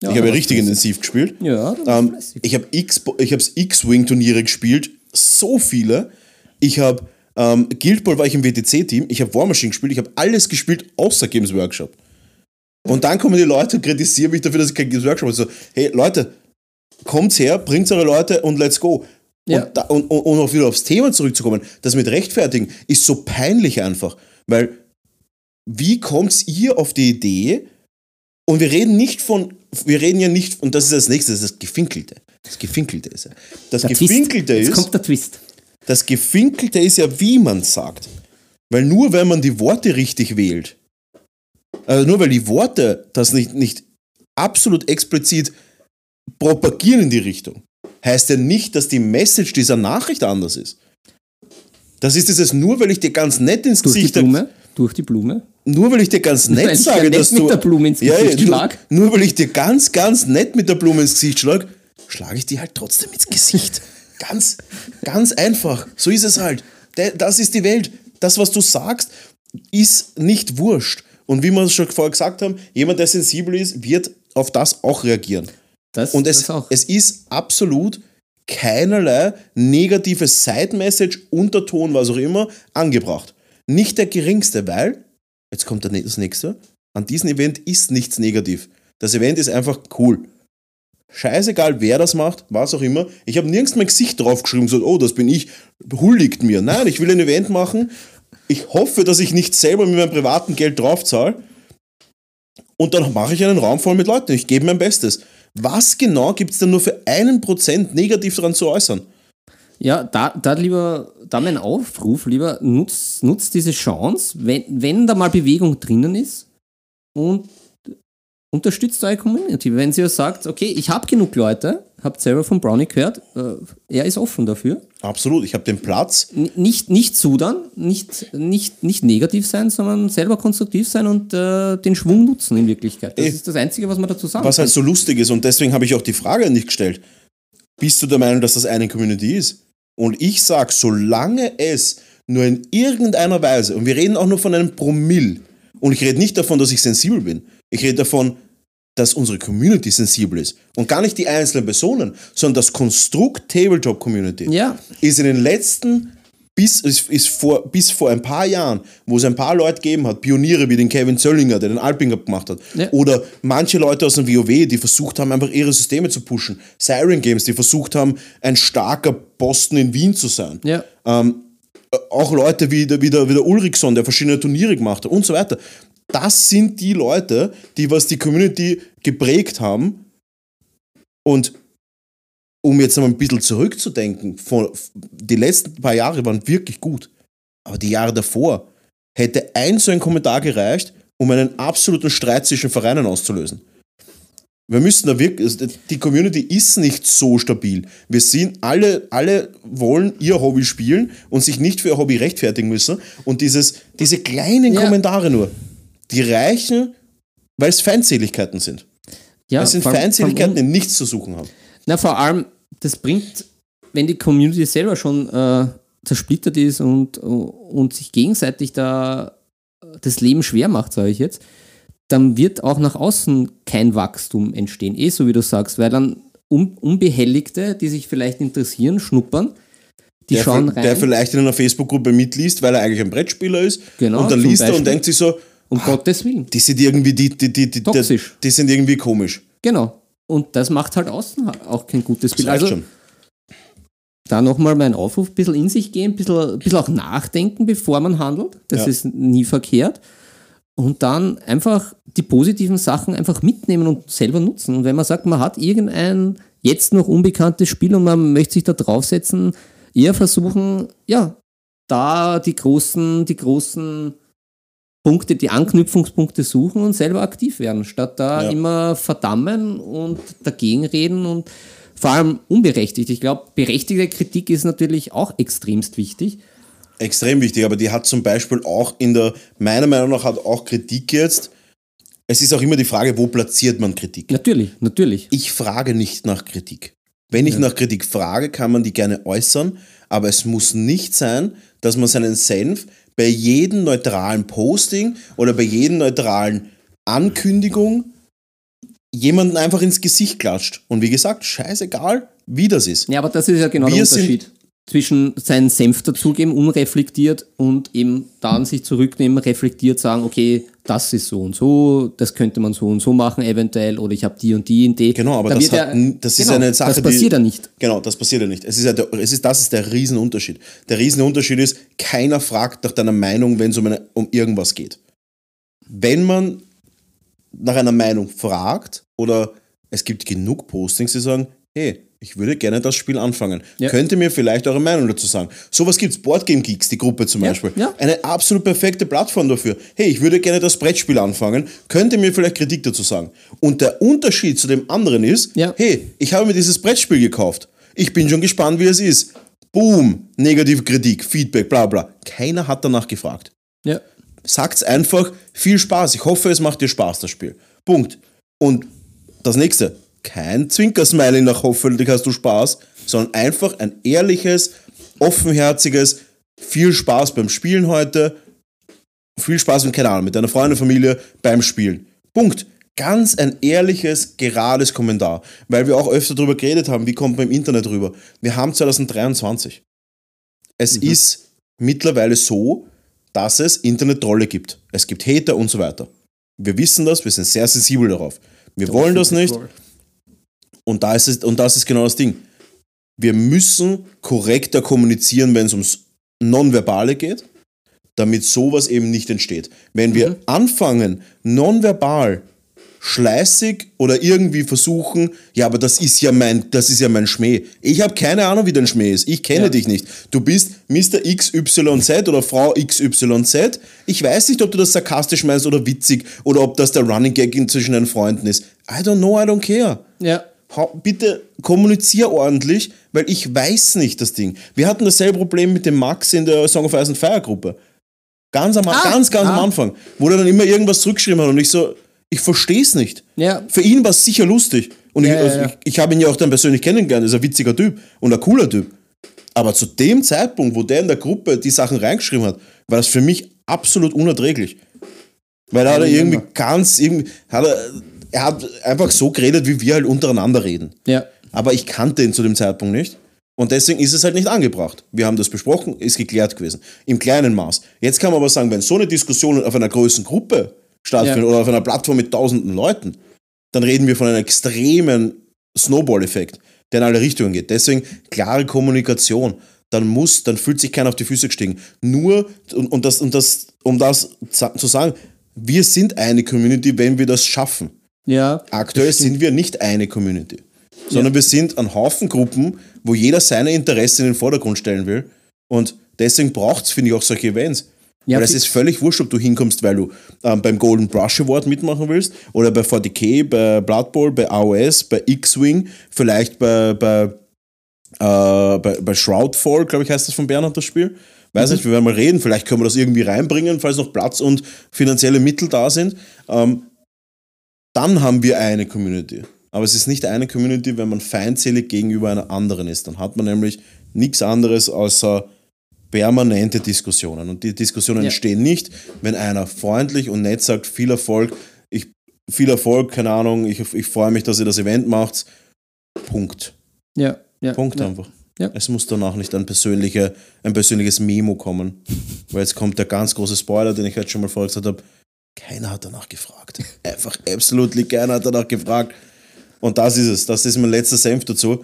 Ja, ich habe ja richtig intensiv gespielt. Ja, ähm, ich habe X-Wing-Turniere gespielt, so viele. Ich habe ähm, Guild Ball war ich im WTC-Team, ich habe War Machine gespielt, ich habe alles gespielt außer Games Workshop. Und dann kommen die Leute und kritisieren mich dafür, dass ich kein Games Workshop habe. So, hey Leute, kommt her, bringt eure Leute und let's go. Ja. Und, da, und, und auch wieder aufs Thema zurückzukommen, das mit Rechtfertigen ist so peinlich einfach, weil wie kommt ihr auf die Idee, und wir reden nicht von, wir reden ja nicht, und das ist das nächste, das ist das Gefinkelte. Das Gefinkelte ist ja. Das der Gefinkelte Twist. ist. Jetzt kommt der Twist. Das Gefinkelte ist ja, wie man sagt. Weil nur wenn man die Worte richtig wählt, also nur weil die Worte das nicht, nicht absolut explizit propagieren in die Richtung, heißt ja nicht, dass die Message dieser Nachricht anders ist. Das ist es nur, weil ich dir ganz nett ins Durch Gesicht... Die Blume? Durch die Blume? Nur weil ich dir ganz nett weil sage, ja dass du... mit der Blume ins Gesicht ja, schlag. Nur, nur weil ich dir ganz, ganz nett mit der Blume ins Gesicht schlage, schlage ich dir halt trotzdem ins Gesicht. ganz, ganz einfach. So ist es halt. Das ist die Welt. Das, was du sagst, ist nicht wurscht. Und wie wir es schon vorher gesagt haben, jemand, der sensibel ist, wird auf das auch reagieren. Das, und es, es ist absolut keinerlei negative Side-Message, Unterton, was auch immer, angebracht. Nicht der geringste, weil, jetzt kommt das nächste, an diesem Event ist nichts negativ. Das Event ist einfach cool. Scheißegal, wer das macht, was auch immer. Ich habe nirgends mein Gesicht draufgeschrieben, so, oh, das bin ich, huldigt mir. Nein, ich will ein Event machen. Ich hoffe, dass ich nicht selber mit meinem privaten Geld draufzahle. Und dann mache ich einen Raum voll mit Leuten. Ich gebe mein Bestes. Was genau gibt es denn nur für einen Prozent negativ daran zu äußern? Ja, da, da lieber, da mein Aufruf, lieber nutzt nutz diese Chance, wenn, wenn da mal Bewegung drinnen ist und unterstützt eure Community. Wenn ihr sagt, okay, ich habe genug Leute, habt selber von Brownie gehört, äh, er ist offen dafür. Absolut, ich habe den Platz. N nicht, nicht zudern, nicht, nicht, nicht negativ sein, sondern selber konstruktiv sein und äh, den Schwung nutzen in Wirklichkeit. Das Ey, ist das Einzige, was man dazu sagen Was kann. halt so lustig ist und deswegen habe ich auch die Frage nicht gestellt. Bist du der Meinung, dass das eine Community ist? Und ich sage, solange es nur in irgendeiner Weise, und wir reden auch nur von einem Promille, und ich rede nicht davon, dass ich sensibel bin, ich rede davon, dass unsere Community sensibel ist. Und gar nicht die einzelnen Personen, sondern das Konstrukt Tabletop Community Ja. ist in den letzten, bis, ist, ist vor, bis vor ein paar Jahren, wo es ein paar Leute gegeben hat, Pioniere wie den Kevin Zöllinger, der den Alpinger gemacht hat, Ja. oder manche Leute aus dem WoW, die versucht haben, einfach ihre Systeme zu pushen, Siren Games, die versucht haben, ein starker Posten in Wien zu sein Ja. auch Leute wie der, wie, der, wie der Ulrichson, der verschiedene Turniere gemacht hat und so weiter. Das sind die Leute, die was die Community geprägt haben. Und um jetzt noch ein bisschen zurückzudenken, von, die letzten paar Jahre waren wirklich gut. Aber die Jahre davor hätte ein so ein Kommentar gereicht, um einen absoluten Streit zwischen Vereinen auszulösen. Wir müssen da wirklich, die Community ist nicht so stabil. Wir sind alle, alle wollen ihr Hobby spielen und sich nicht für ihr Hobby rechtfertigen müssen. Und dieses, diese kleinen Ja. Kommentare nur, die reichen, weil es Feindseligkeiten sind. ja, Es sind vor Feindseligkeiten, die nichts zu suchen haben. Na, vor allem, das bringt, wenn die Community selber schon äh, zersplittert ist und, und sich gegenseitig da das Leben schwer macht, sage ich jetzt, dann wird auch nach außen kein Wachstum entstehen. Eh so wie du sagst, weil dann Un Unbehelligte, die sich vielleicht interessieren, schnuppern, die der, schauen der rein. vielleicht in einer Facebook-Gruppe mitliest, weil er eigentlich ein Brettspieler ist. Genau, und dann liest er und denkt sich so, um Gottes Willen. die sind irgendwie, die, die, die, die, Toxisch. die sind irgendwie komisch. Genau. Und das macht halt außen auch kein gutes Bild. Also schon. da nochmal mein Aufruf, ein bisschen in sich gehen, ein bisschen, ein bisschen auch nachdenken, bevor man handelt. Das Ja. ist nie verkehrt. Und dann einfach die positiven Sachen einfach mitnehmen und selber nutzen. Und wenn man sagt, man hat irgendein jetzt noch unbekanntes Spiel und man möchte sich da draufsetzen, eher versuchen, ja, da die großen, die großen Punkte, die Anknüpfungspunkte suchen und selber aktiv werden, statt da Ja. immer verdammen und dagegen reden und vor allem unberechtigt. Ich glaube, berechtigte Kritik ist natürlich auch extremst wichtig. extrem wichtig, aber die hat zum Beispiel auch in der, meiner Meinung nach hat auch Kritik jetzt, es ist auch immer die Frage, wo platziert man Kritik? Natürlich, natürlich. Ich frage nicht nach Kritik. Wenn ich nach Kritik frage, kann man die gerne äußern, aber es muss nicht sein, dass man seinen Senf bei jedem neutralen Posting oder bei jedem neutralen Ankündigung jemanden einfach ins Gesicht klatscht. Und wie gesagt, scheißegal, wie das ist. Ja, aber das ist ja genau Wir der Unterschied zwischen seinen Senf dazugeben, unreflektiert und eben dann sich zurücknehmen, reflektiert sagen, okay, das ist so und so, das könnte man so und so machen eventuell oder ich habe die und die Idee. Genau, aber Da das, hat, n- das ist genau, eine Sache, Das passiert die, ja nicht. Genau, das passiert ja nicht. Es ist ja der, es ist, das ist der Riesenunterschied. Der Riesenunterschied ist, keiner fragt nach deiner Meinung, wenn es um, eine, um irgendwas geht. Wenn man nach einer Meinung fragt oder es gibt genug Postings, die sagen, hey, ich würde gerne das Spiel anfangen. Ja. Könnt ihr mir vielleicht eure Meinung dazu sagen? Sowas gibt es, Boardgame Geeks, die Gruppe zum Beispiel. ja. Eine absolut perfekte Plattform dafür. Hey, ich würde gerne das Brettspiel anfangen. Könnt ihr mir vielleicht Kritik dazu sagen? Und der Unterschied zu dem anderen ist, hey, ich habe mir dieses Brettspiel gekauft. Ich bin schon gespannt, wie es ist. Boom, negative Kritik, Feedback, bla bla. Keiner hat danach gefragt. Ja. Sagt's einfach, viel Spaß. Ich hoffe, es macht dir Spaß, das Spiel. Punkt. Und das nächste, kein Zwinkersmiley nach hoffentlich hast du Spaß, sondern einfach ein ehrliches, offenherziges, viel Spaß beim Spielen heute, viel Spaß mit, keine Ahnung, mit deiner Freundin, Familie beim Spielen. Punkt. Ganz ein ehrliches, gerades Kommentar. Weil wir auch öfter darüber geredet haben, wie kommt man im Internet rüber. Wir haben 2023. Es ist mittlerweile so, dass es Internet-Trolle gibt. Es gibt Hater und so weiter. Wir wissen das, wir sind sehr sensibel darauf. Wir wollen das nicht und, da ist es, und das ist genau das Ding. Wir müssen korrekter kommunizieren, wenn es ums Nonverbale geht, damit sowas eben nicht entsteht. Wenn wir anfangen, nonverbal schleißig oder irgendwie versuchen, ja, aber das ist ja mein, das ist ja mein Schmäh. Ich habe keine Ahnung, wie dein Schmäh ist. Ich kenne Ja. dich nicht. Du bist Mr. XYZ oder Frau XYZ. Ich weiß nicht, ob du das sarkastisch meinst oder witzig oder ob das der Running Gag in- zwischen deinen Freunden ist. I don't know, I don't care. Ja. Bitte kommunizier ordentlich, weil ich weiß nicht das Ding. Wir hatten dasselbe Problem mit dem Max in der Song of Ice and Fire Gruppe. Ganz am, Ah, ganz, ganz am ah. Anfang, wo er dann immer irgendwas zurückgeschrieben hat und ich so, ich verstehe es nicht. Ja. Für ihn war es sicher lustig. Und Ja, ich, also ja. ich, ich habe ihn ja auch dann persönlich kennengelernt, ist ein witziger Typ und ein cooler Typ. Aber zu dem Zeitpunkt, wo der in der Gruppe die Sachen reingeschrieben hat, war das für mich absolut unerträglich. Weil da hat er irgendwie ganz, irgendwie, hat er, er hat einfach so geredet, wie wir halt untereinander reden. Ja. Aber ich kannte ihn zu dem Zeitpunkt nicht. Und deswegen ist es halt nicht angebracht. Wir haben das besprochen, ist geklärt gewesen. Im kleinen Maß. Jetzt kann man aber sagen, wenn so eine Diskussion auf einer größeren Gruppe stattfindet Ja. oder auf einer Plattform mit tausenden Leuten, dann reden wir von einem extremen Snowball-Effekt, der in alle Richtungen geht. Deswegen klare Kommunikation. Dann muss, dann fühlt sich keiner auf die Füße gestiegen. Nur, und, und das, und das, um das zu sagen, wir sind eine Community, wenn wir das schaffen. Ja. Aktuell sind wir nicht eine Community, sondern wir sind ein Haufen Gruppen, wo jeder seine Interessen in den Vordergrund stellen will. Und deswegen braucht es, finde ich, auch solche Events. Ja, weil es ist völlig wurscht, ob du hinkommst, weil du ähm, beim Golden Brush Award mitmachen willst oder bei 40k, bei Blood Bowl, bei AOS, bei X-Wing, vielleicht bei, bei, äh, bei, bei Shroudfall, glaube ich, heißt das von Bernhard das Spiel. Weiß nicht, wir werden mal reden, vielleicht können wir das irgendwie reinbringen, falls noch Platz und finanzielle Mittel da sind. Ähm, dann haben wir eine Community. Aber es ist nicht eine Community, wenn man feindselig gegenüber einer anderen ist. Dann hat man nämlich nichts anderes außer permanente Diskussionen. Und die Diskussionen Ja. entstehen nicht, wenn einer freundlich und nett sagt, viel Erfolg, ich, viel Erfolg, keine Ahnung, ich, ich freue mich, dass ihr das Event macht. Punkt. Ja. ja. Punkt ja. einfach. Ja. Es muss danach nicht ein, persönliche, ein persönliches Memo kommen. Weil jetzt kommt der ganz große Spoiler, den ich heute schon mal vorher gesagt habe. Keiner hat danach gefragt. Einfach absolut keiner hat danach gefragt. Und das ist es. Das ist mein letzter Senf dazu.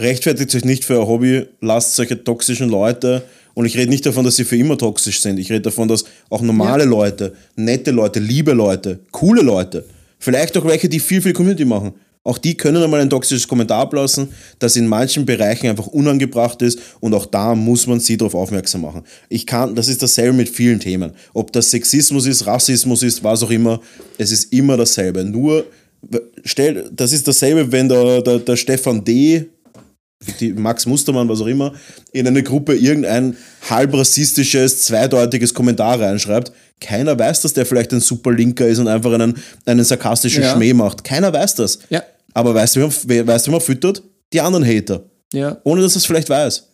Rechtfertigt euch nicht für euer Hobby, lasst solche toxischen Leute. Und ich rede nicht davon, dass sie für immer toxisch sind. Ich rede davon, dass auch normale Ja. Leute, nette Leute, liebe Leute, coole Leute, vielleicht auch welche, die viel, viel Community machen, auch die können einmal ein toxisches Kommentar ablassen, das in manchen Bereichen einfach unangebracht ist und auch da muss man sie darauf aufmerksam machen. Ich kann, das ist dasselbe mit vielen Themen. Ob das Sexismus ist, Rassismus ist, was auch immer, es ist immer dasselbe. Nur, stell, das ist dasselbe, wenn der, der, der Stefan D., die Max Mustermann, was auch immer, in eine Gruppe irgendein halb rassistisches, zweideutiges Kommentar reinschreibt. Keiner weiß, dass der vielleicht ein super Linker ist und einfach einen, einen sarkastischen Ja. Schmäh macht. Keiner weiß das. Ja. Aber weißt du, wer, weißt du, wer man füttert? Die anderen Hater. Ja. Ohne dass es vielleicht weiß.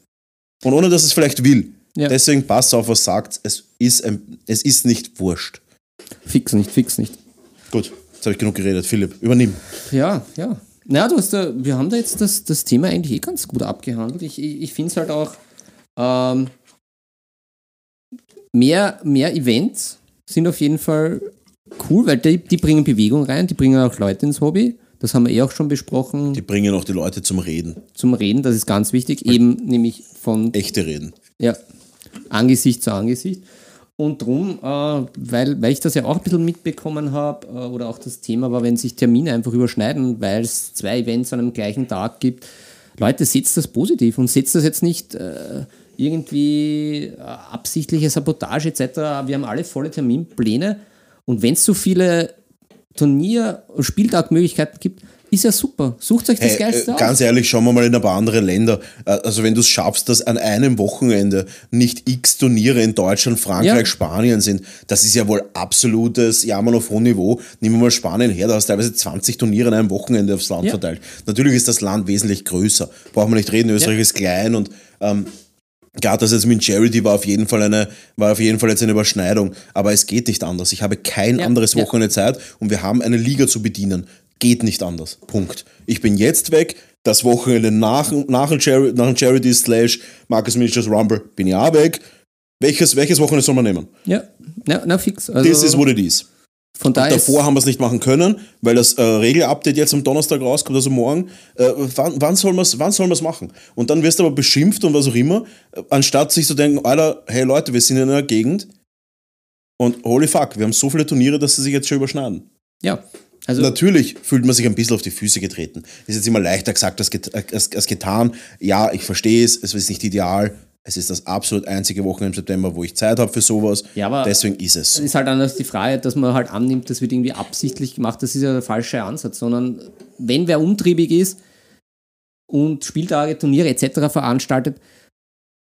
Und ohne dass es vielleicht will. Ja. Deswegen pass auf, was sagt. Es ist, ein, es ist nicht wurscht. Fix nicht, fix nicht. Gut, jetzt habe ich genug geredet. Philipp, übernimm. Ja, ja. Naja, du hast da, wir haben da jetzt das, das Thema eigentlich eh ganz gut abgehandelt. Ich, ich, ich finde es halt auch, ähm, mehr, mehr Events sind auf jeden Fall cool, weil die, die bringen Bewegung rein, die bringen auch Leute ins Hobby. Das haben wir eh auch schon besprochen Die bringen auch die Leute zum Reden. zum Reden, das ist ganz wichtig, eben nämlich von Echte Reden. ja, Angesicht zu Angesicht. Und drum, äh, weil, weil ich das ja auch ein bisschen mitbekommen habe, äh, oder auch das Thema war, wenn sich Termine einfach überschneiden, weil es zwei Events an einem gleichen Tag gibt. Leute, setzt das positiv und setzt das jetzt nicht äh, irgendwie äh, absichtliche Sabotage etc. Wir haben alle volle Terminpläne und wenn es so viele Turnier- und Spieltagmöglichkeiten gibt, ist ja super. Sucht euch das Hey, Geilste äh, aus. ganz ehrlich, schauen wir mal in ein paar andere Länder. Äh, Also wenn du es schaffst, dass an einem Wochenende nicht x Turniere in Deutschland, Frankreich, Ja. Spanien sind, das ist ja wohl absolutes Jammern auf hohem Niveau. Nehmen wir mal Spanien her, da hast du teilweise 20 Turniere an einem Wochenende aufs Land Ja. verteilt. Natürlich ist das Land wesentlich größer. Brauchen wir nicht reden, Österreich Ja. ist klein und ähm, Gerade das jetzt mit Charity war auf jeden Fall eine, war auf jeden Fall jetzt eine Überschneidung. Aber es geht nicht anders. Ich habe kein Ja, anderes ja. Wochenende Zeit und wir haben eine Liga zu bedienen. Geht nicht anders. Punkt. Ich bin jetzt weg. Das Wochenende nach, nach, dem, Chari nach dem Charity slash Marcus Miniatures Rumble bin ich auch weg. Welches, welches Wochenende soll man nehmen? Ja, na, na fix. Also, This is what it is. Von daher ist, Davor haben wir es nicht machen können, weil das äh, Regelupdate jetzt am Donnerstag rauskommt, also morgen. Äh, wann, wann soll man es machen? Und dann wirst du aber beschimpft und was auch immer, anstatt sich zu denken, Alter, hey Leute, wir sind in einer Gegend und holy fuck, wir haben so viele Turniere, dass sie sich jetzt schon überschneiden. ja, also Natürlich fühlt man sich ein bisschen auf die Füße getreten. Ist jetzt immer leichter gesagt als, get als, als getan. Ja, ich verstehe es, es ist nicht ideal. Es ist das absolut einzige Wochenende im September, wo ich Zeit habe für sowas. Ja, aber- Deswegen ist es. ist halt anders die Frage, dass man halt annimmt, das wird irgendwie absichtlich gemacht, das ist ja der falsche Ansatz, sondern wenn wer umtriebig ist und Spieltage, Turniere etc. veranstaltet,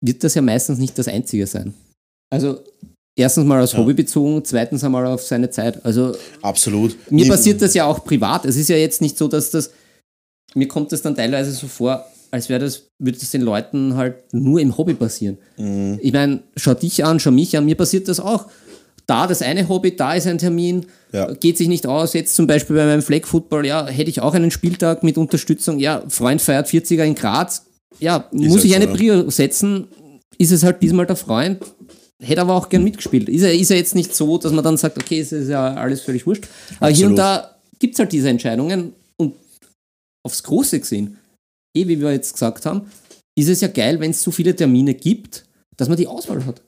wird das ja meistens nicht das Einzige sein. Also erstens mal aus Hobby bezogen, zweitens einmal auf seine Zeit. Also Absolut. mir Nie- passiert das ja auch privat. Es ist ja jetzt nicht so, dass das, mir kommt das dann teilweise so vor, als wäre das, würde das den Leuten halt nur im Hobby passieren. Mhm. Ich meine, schau dich an, schau mich an, mir passiert das auch. Da das eine Hobby, da ist ein Termin, Ja. geht sich nicht aus. Jetzt zum Beispiel bei meinem Flag Football, ja, hätte ich auch einen Spieltag mit Unterstützung. Ja, Freund feiert 40er in Graz. Ja, muss halt ich so, eine ja. Prio setzen? Ist es halt diesmal der Freund? Hätte aber auch gern mitgespielt. Ist ja, ist ja jetzt nicht so, dass man dann sagt, okay, es ist ja alles völlig wurscht. Aber hier und da gibt es halt diese Entscheidungen und aufs Große gesehen, eh wie wir jetzt gesagt haben, ist es ja geil, wenn es so viele Termine gibt, dass man die Auswahl hat.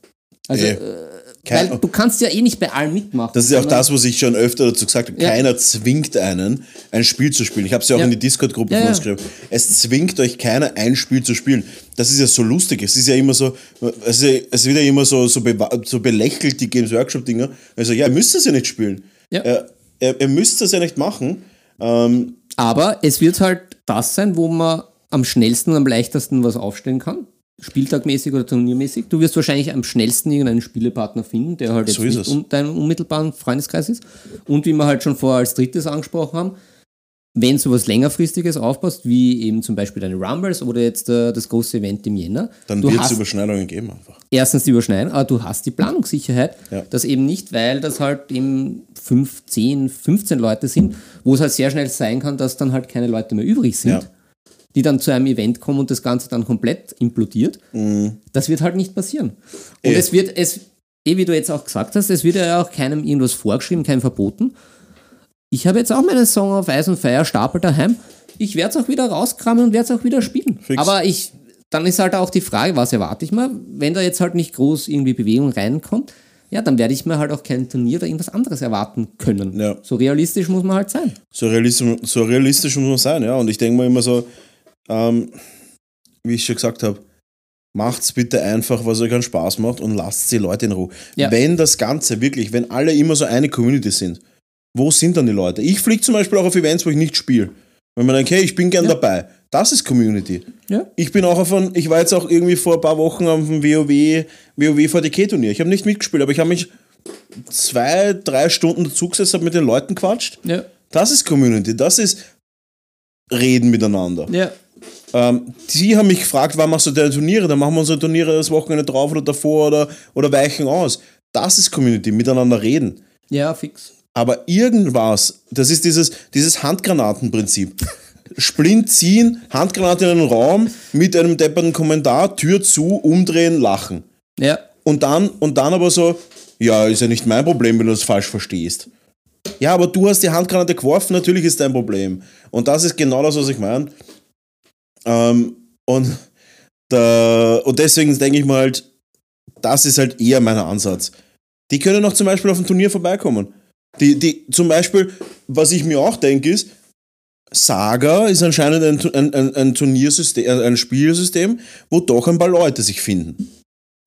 Also, Eh. äh, Kein- weil du kannst ja eh nicht bei allen mitmachen. Das ist ja auch das, was ich schon öfter dazu gesagt habe. Ja. Keiner zwingt einen, ein Spiel zu spielen. Ich habe es ja auch Ja. in die Discord-Gruppe Ja, von uns geschrieben. Es zwingt euch keiner, ein Spiel zu spielen. Das ist ja so lustig. Es ist ja immer so, es, ist es wird ja immer so, so, bewa- so belächelt, die Games Workshop-Dinger. Also, ja, ihr müsst das ja nicht spielen. Äh, ihr, ihr müsst das ja nicht machen. Ähm, Aber es wird halt das sein, wo man am schnellsten und am leichtesten was aufstellen kann. Spieltagmäßig oder turniermäßig. Du wirst wahrscheinlich am schnellsten irgendeinen Spielepartner finden, der halt jetzt So nicht um deinem unmittelbaren Freundeskreis ist. Und wie wir halt schon vorher als drittes angesprochen haben, wenn du was längerfristiges aufbaust, wie eben zum Beispiel deine Rumbles oder jetzt äh, das große Event im Jänner, dann wird es Überschneidungen geben einfach. erstens die Überschneiden, aber du hast die Planungssicherheit, Ja. dass eben nicht, weil das halt eben 5, 10, 15 Leute sind, wo es halt sehr schnell sein kann, dass dann halt keine Leute mehr übrig sind, Ja. Die dann zu einem Event kommen und das Ganze dann komplett implodiert. Das wird halt nicht passieren. Und Eh. es wird, es, eh wie du jetzt auch gesagt hast, es wird ja auch keinem irgendwas vorgeschrieben, keinem verboten. Ich habe jetzt auch meinen Song auf Eis und Feier Stapel daheim. Ich werde es auch wieder rauskramen und werde es auch wieder spielen. Fix. Aber ich, dann ist halt auch die Frage, was erwarte ich mal? Wenn da jetzt halt nicht groß irgendwie Bewegung reinkommt, ja, dann werde ich mir halt auch kein Turnier oder irgendwas anderes erwarten können. Ja. So realistisch muss man halt sein. So realistisch, so realistisch muss man sein, ja. Und ich denke mir immer so, ähm, wie ich schon gesagt habe, macht's bitte einfach, was euch einen Spaß macht und lasst die Leute in Ruhe. Ja. Wenn das Ganze wirklich, wenn alle immer so eine Community sind, wo sind dann die Leute? Ich fliege zum Beispiel auch auf Events, wo ich nicht spiele. Wenn man denkt, hey, ich bin gern Ja. dabei. Das ist Community. Ja. Ich bin auch auf ein, ich war jetzt auch irgendwie vor ein paar Wochen auf dem WoW, WoW VDK-Turnier. Ich habe nicht mitgespielt, aber ich habe mich zwei, drei Stunden dazugesetzt, habe mit den Leuten quatscht. Ja. Das ist Community, das ist Reden miteinander. Ja. Ähm, die haben mich gefragt, wann machst du deine Turniere? Dann machen wir unsere Turniere das Wochenende drauf oder davor oder, oder weichen aus. Das ist Community, miteinander reden. Ja, fix. Aber irgendwas, das ist dieses, dieses Handgranatenprinzip. Splint ziehen, Handgranate in einen Raum mit einem depperten Kommentar, Tür zu, umdrehen, lachen. Ja. Und dann, und dann aber so, ja, ist ja nicht mein Problem, wenn du das falsch verstehst. Ja, aber du hast die Handgranate geworfen, natürlich ist dein Problem. Und das ist genau das, was ich meine. Ähm, und, da, und deswegen denke ich mal halt, das ist halt eher mein Ansatz. Die können auch zum Beispiel auf ein Turnier vorbeikommen. Die, die, zum Beispiel, was ich mir auch denke, ist, Saga ist anscheinend ein, ein, ein Turniersystem, äh, ein Spielsystem, wo doch ein paar Leute sich finden.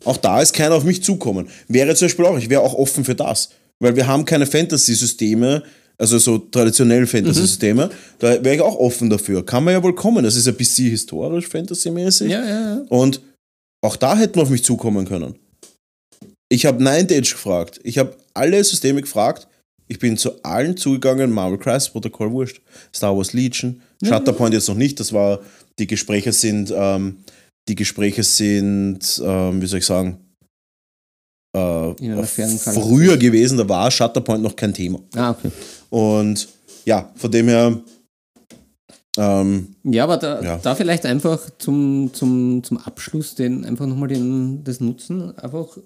Auch da ist keiner auf mich zukommen. Wäre zum Beispiel auch, ich wäre auch offen für das. Weil wir haben keine Fantasy-Systeme, also so traditionell Fantasy-Systeme. Da wäre ich auch offen dafür. Kann man ja wohl kommen. Das ist ein bisschen historisch, Fantasy-mäßig. Ja, ja, ja. Und auch da hätten wir auf mich zukommen können. Ich habe Nine Age gefragt. Ich habe alle Systeme gefragt. Ich bin zu allen zugegangen. Marvel Crisis Protocol wurscht. Star Wars Legion. Shutterpoint jetzt noch nicht. Das war, die Gespräche sind, ähm, die Gespräche sind, ähm, wie soll ich sagen, äh, früher gewesen. Da war Shutterpoint noch kein Thema. Ah, okay. Und ja, von dem her, ähm, Ja, aber da, Ja. da vielleicht einfach zum, zum, zum Abschluss den einfach nochmal den, das nutzen, einfach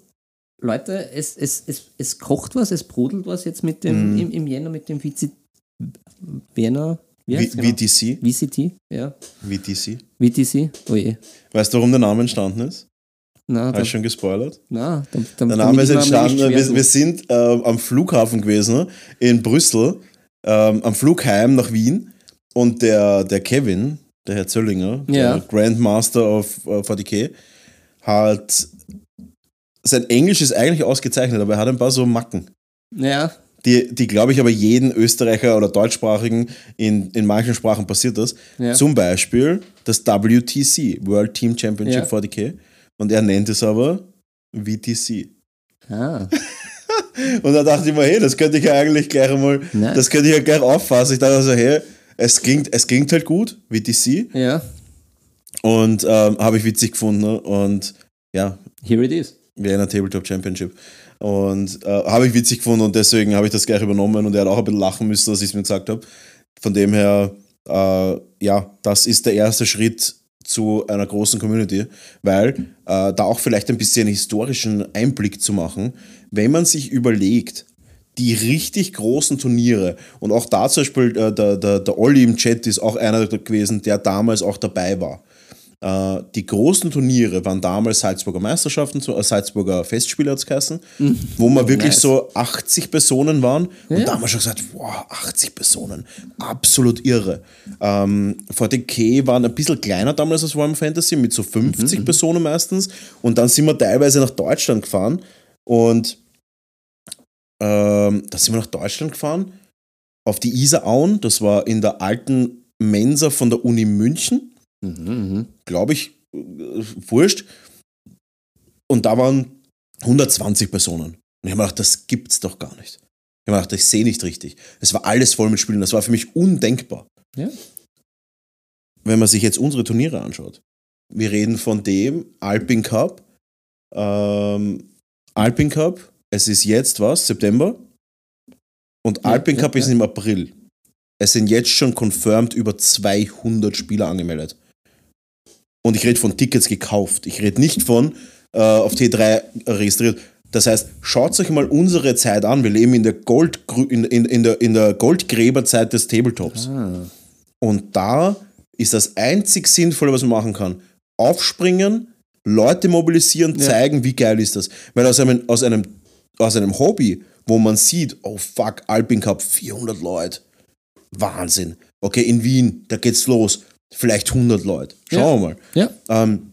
Leute, es, es, es, es kocht was, es brodelt was jetzt mit dem, Mhm. im, im Jänner mit dem VC, Werner, wie genau? VTC. VCT, ja. VTC. VTC, oh je. Weißt du, warum der Name entstanden ist? Na, Habe ich schon gespoilert? na, da, da, Der Name ist entstanden, wir, wir sind äh, am Flughafen gewesen, in Brüssel, ähm, am Flugheim nach Wien und der, der Kevin, der Herr Zöllinger, Ja. der Grandmaster of äh, 40k, hat sein Englisch ist eigentlich ausgezeichnet, aber er hat ein paar so Macken. Ja, Die, die glaube ich, aber jeden Österreicher oder Deutschsprachigen in, in manchen Sprachen passiert das. Ja. Zum Beispiel das WTC, World Team Championship Ja. 40k. Und er nennt es aber VTC. ah, Und da dachte ich mir, hey, das könnte ich ja eigentlich gleich einmal, Nice. das könnte ich ja gleich auffassen. Ich dachte also, hey, es klingt, es klingt halt gut, VTC. ja, Und ähm, habe ich witzig gefunden. ne? Und ja, here it is. Vienna Tabletop Championship. Und äh, habe ich witzig gefunden und deswegen habe ich das gleich übernommen und er hat auch ein bisschen lachen müssen, dass ich es mir gesagt habe. Von dem her, äh, ja, das ist der erste Schritt zu einer großen Community, weil äh, da auch vielleicht ein bisschen historischen Einblick zu machen, wenn man sich überlegt, die richtig großen Turniere und auch da zum Beispiel äh, der, der, der Olli im Chat ist auch einer gewesen, der damals auch dabei war. Äh, die großen Turniere waren damals Salzburger Meisterschaften, so, äh, Salzburger Festspiele hat es geheißen, wo man wirklich nice. so 80 Personen waren. Und Ja. da haben wir schon gesagt, wow, 80 Personen, absolut irre. Ähm, 40k waren ein bisschen kleiner damals als Warhammer Fantasy, mit so 50 Personen meistens. Und dann sind wir teilweise nach Deutschland gefahren und ähm, da sind wir nach Deutschland gefahren, auf die Isarauen, das war in der alten Mensa von der Uni München Mhm, mhm. glaube ich, äh, wurscht. Und da waren 120 Personen. Und ich habe mir gedacht, das gibt's doch gar nicht. Ich habe mir gedacht, ich sehe nicht richtig. Es war alles voll mit Spielen. Das war für mich undenkbar. Ja. Wenn man sich jetzt unsere Turniere anschaut. Wir reden von dem Alpin Cup. Ähm, Alpin Cup, es ist jetzt was? September? Und Ja, Alpin ja, Cup ist ja. im April. Es sind jetzt schon confirmed über 200 Spieler angemeldet. Und ich rede von Tickets gekauft. Ich rede nicht von äh, auf T3 registriert. Das heißt, schaut euch mal unsere Zeit an. Wir leben in der, Gold, in, in, in der, in der Goldgräberzeit des Tabletops. Ah, Und da ist das einzig Sinnvolle, was man machen kann. Aufspringen, Leute mobilisieren, Ja. zeigen, wie geil ist das. Weil aus einem, aus, einem, aus einem Hobby, wo man sieht, oh fuck, Alpin Cup, 400 Leute. Wahnsinn. Okay, in Wien, da geht's los. Vielleicht 100 Leute. Schauen wir mal. ja, Ähm,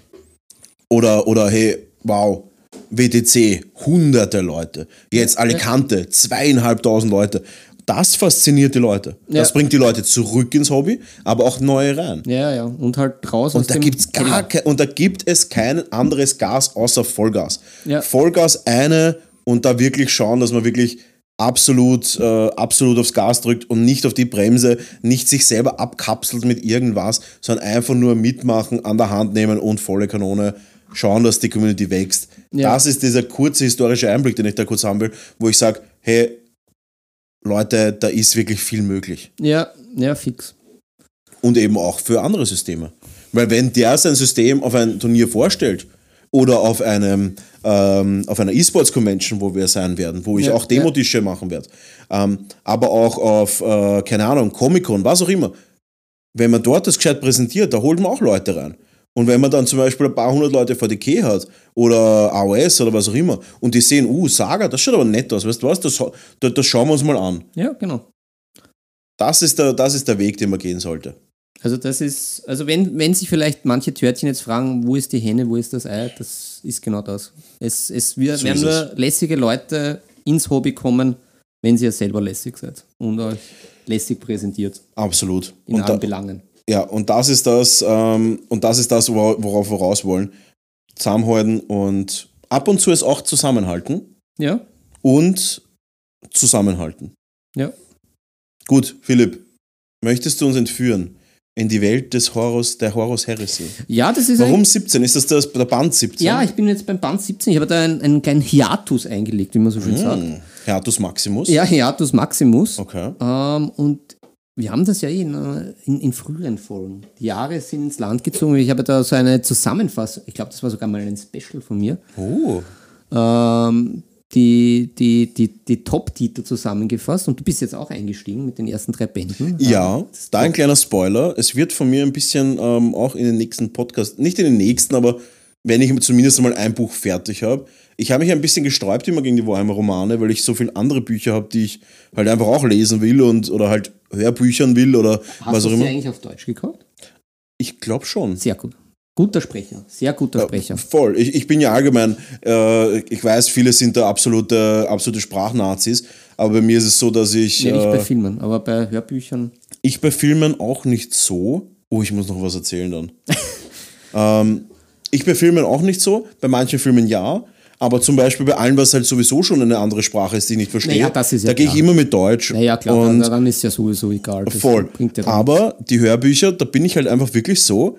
oder, oder hey, wow, WTC, hunderte Leute. Jetzt Alicante, zweieinhalbtausend Leute. Das fasziniert die Leute. Das Ja. bringt die Leute zurück ins Hobby, aber auch neue rein. ja, ja. Und halt aus Und da, dem gibt's gar Keller. kein, und da gibt es kein anderes Gas außer Vollgas. Ja. Vollgas eine und da wirklich schauen, dass man wirklich absolut, äh, absolut aufs Gas drückt und nicht auf die Bremse, nicht sich selber abkapselt mit irgendwas, sondern einfach nur mitmachen, an der Hand nehmen und volle Kanone schauen, dass die Community wächst. Ja. Das ist dieser kurze historische Einblick, den ich da kurz haben will, wo ich sage, hey, Leute, da ist wirklich viel möglich Ja, ja, fix. und eben auch für andere Systeme. Weil wenn der sein System auf ein Turnier vorstellt oder auf einem ähm, auf einer E-Sports Convention, wo wir sein werden, wo ich Ja, auch Demotische machen werde, ähm, aber auch auf äh, keine Ahnung Comic-Con, was auch immer. Wenn man dort das gescheit präsentiert, da holt man auch Leute rein. Und wenn man dann zum Beispiel ein paar hundert Leute vor die K hat oder AOS oder was auch immer und die sehen, uh, Saga, das schaut aber nett aus, weißt du was, das, das, das schauen wir uns mal an. Ja, genau. Das ist, der, das ist der Weg, den man gehen sollte. Also das ist, also wenn, wenn sich vielleicht manche Törtchen jetzt fragen, wo ist die Henne, wo ist das Ei, das ist genau das. Es, es wir, So werden nur lässige Leute ins Hobby kommen, wenn sie ja selber lässig seid und euch lässig präsentiert Absolut. in Und allen da, Belangen. Ja, und das ist das, ähm, und das ist das, wora- worauf wir raus wollen. Zusammenhalten und ab und zu es auch zusammenhalten Ja, und zusammenhalten. ja. Gut, Philipp, möchtest du uns entführen in die Welt des Horrors, der Horus Heresy? Ja, das ist Warum ein, 17? Ist das, das der Band 17? Ja, ich bin jetzt beim Band 17. Ich habe da einen, einen kleinen Hiatus eingelegt, wie man so schön sagt. Hm, Hiatus Maximus? Ja, Hiatus Maximus. Okay. Ähm, und wir haben das ja eh in, in, in früheren Folgen. Die Jahre sind ins Land gezogen. Ich habe da so eine Zusammenfassung, ich glaube, das war sogar mal ein Special von mir, Oh, ähm, die, die, die, die Top-Titel zusammengefasst und du bist jetzt auch eingestiegen mit den ersten drei Bänden. Ja, da ein kleiner Spoiler. Es wird von mir ein bisschen ähm, auch in den nächsten Podcast, nicht in den nächsten, aber wenn ich zumindest mal ein Buch fertig habe. Ich habe mich ein bisschen gesträubt immer gegen die Warhammer-Romane, weil ich so viele andere Bücher habe, die ich halt einfach auch lesen will und oder halt Hörbüchern will oder Hast was du auch sie immer. eigentlich auf Deutsch gekauft? Ich glaube schon. Sehr gut. Guter Sprecher, sehr guter Sprecher. Voll. Ich, ich bin ja allgemein, äh, ich weiß, viele sind da absolute, absolute Sprachnazis, aber bei mir ist es so, dass ich. Ja, nicht bei Äh, Filmen, aber bei Hörbüchern. ich bei Filmen auch nicht so. Oh, ich muss noch was erzählen dann. ähm, ich bei Filmen auch nicht so, bei manchen Filmen ja. Aber zum Beispiel bei allem, was halt sowieso schon eine andere Sprache ist, die ich nicht verstehe, Naja, das ist ja da gehe ich immer mit Deutsch. Naja, klar, Und dann ist ja sowieso egal. Voll. Bringt ja dann Aber die Hörbücher, da bin ich halt einfach wirklich so,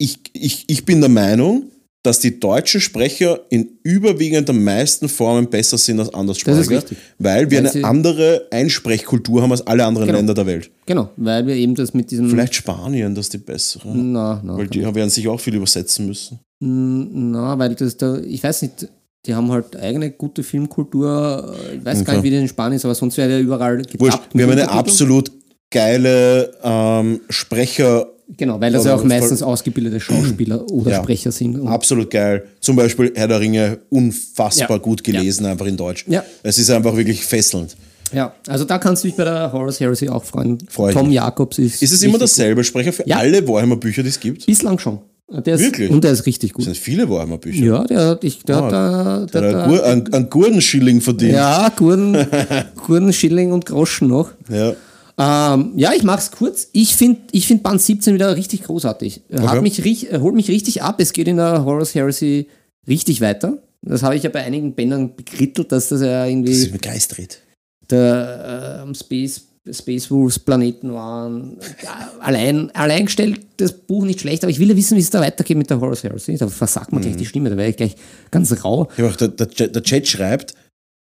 ich, ich, ich bin der Meinung, dass die deutschen Sprecher in überwiegend der meisten Formen besser sind als Anderssprachige, weil wir Weil eine andere Einsprechkultur haben als alle anderen Genau. Länder der Welt. Genau, weil wir eben das mit diesem. Vielleicht Spanien, das ist die bessere. Na, na, Weil die werden sich auch viel übersetzen müssen. na, weil das da, ich weiß nicht, die haben halt eigene gute Filmkultur. Ich weiß gar Okay. nicht, wie das in Spanien ist, aber sonst wäre ja überall mit wir haben eine absolut geile ähm, Sprecher, Genau, weil das ja auch voll- meistens ausgebildete Schauspieler oder Ja. Sprecher sind. Absolut geil. Zum Beispiel Herr der Ringe, unfassbar Ja. gut gelesen, einfach in Deutsch. Ja. Es ist einfach wirklich fesselnd. Ja, also da kannst du dich bei der Horus Heresy auch freuen. Freu Tom mich. Jakobs ist. Ist es immer dasselbe Sprecher für Ja. alle Warhammer-Bücher, die es gibt? Bislang schon. Der ist, Wirklich? Und der ist richtig gut. Das sind viele Warhammer-Bücher. Ja, der, hat- ich, der, hat da- Der der, hat einen einen, Gurdenschilling verdient. Ja, Gurden, Gurden, Schilling und Groschen noch. Ja. Ähm, ja, ich mach's kurz. Ich finde ich find Band 17 wieder richtig großartig. Er Hat Okay. mich, er holt mich richtig ab. Es geht in der Horus Heresy richtig weiter. Das habe ich ja bei einigen Bändern bekrittelt, dass das ja Das irgendwie ist begeistert. der ähm, Space, Space Wolves Planeten waren. Allein, allein gestellt das Buch nicht schlecht, aber ich will ja wissen, wie es da weitergeht mit der Horus Heresy. Da versagt man gleich die Stimme, da wäre ich gleich ganz rau. Ja, auch der, der, der Chat schreibt,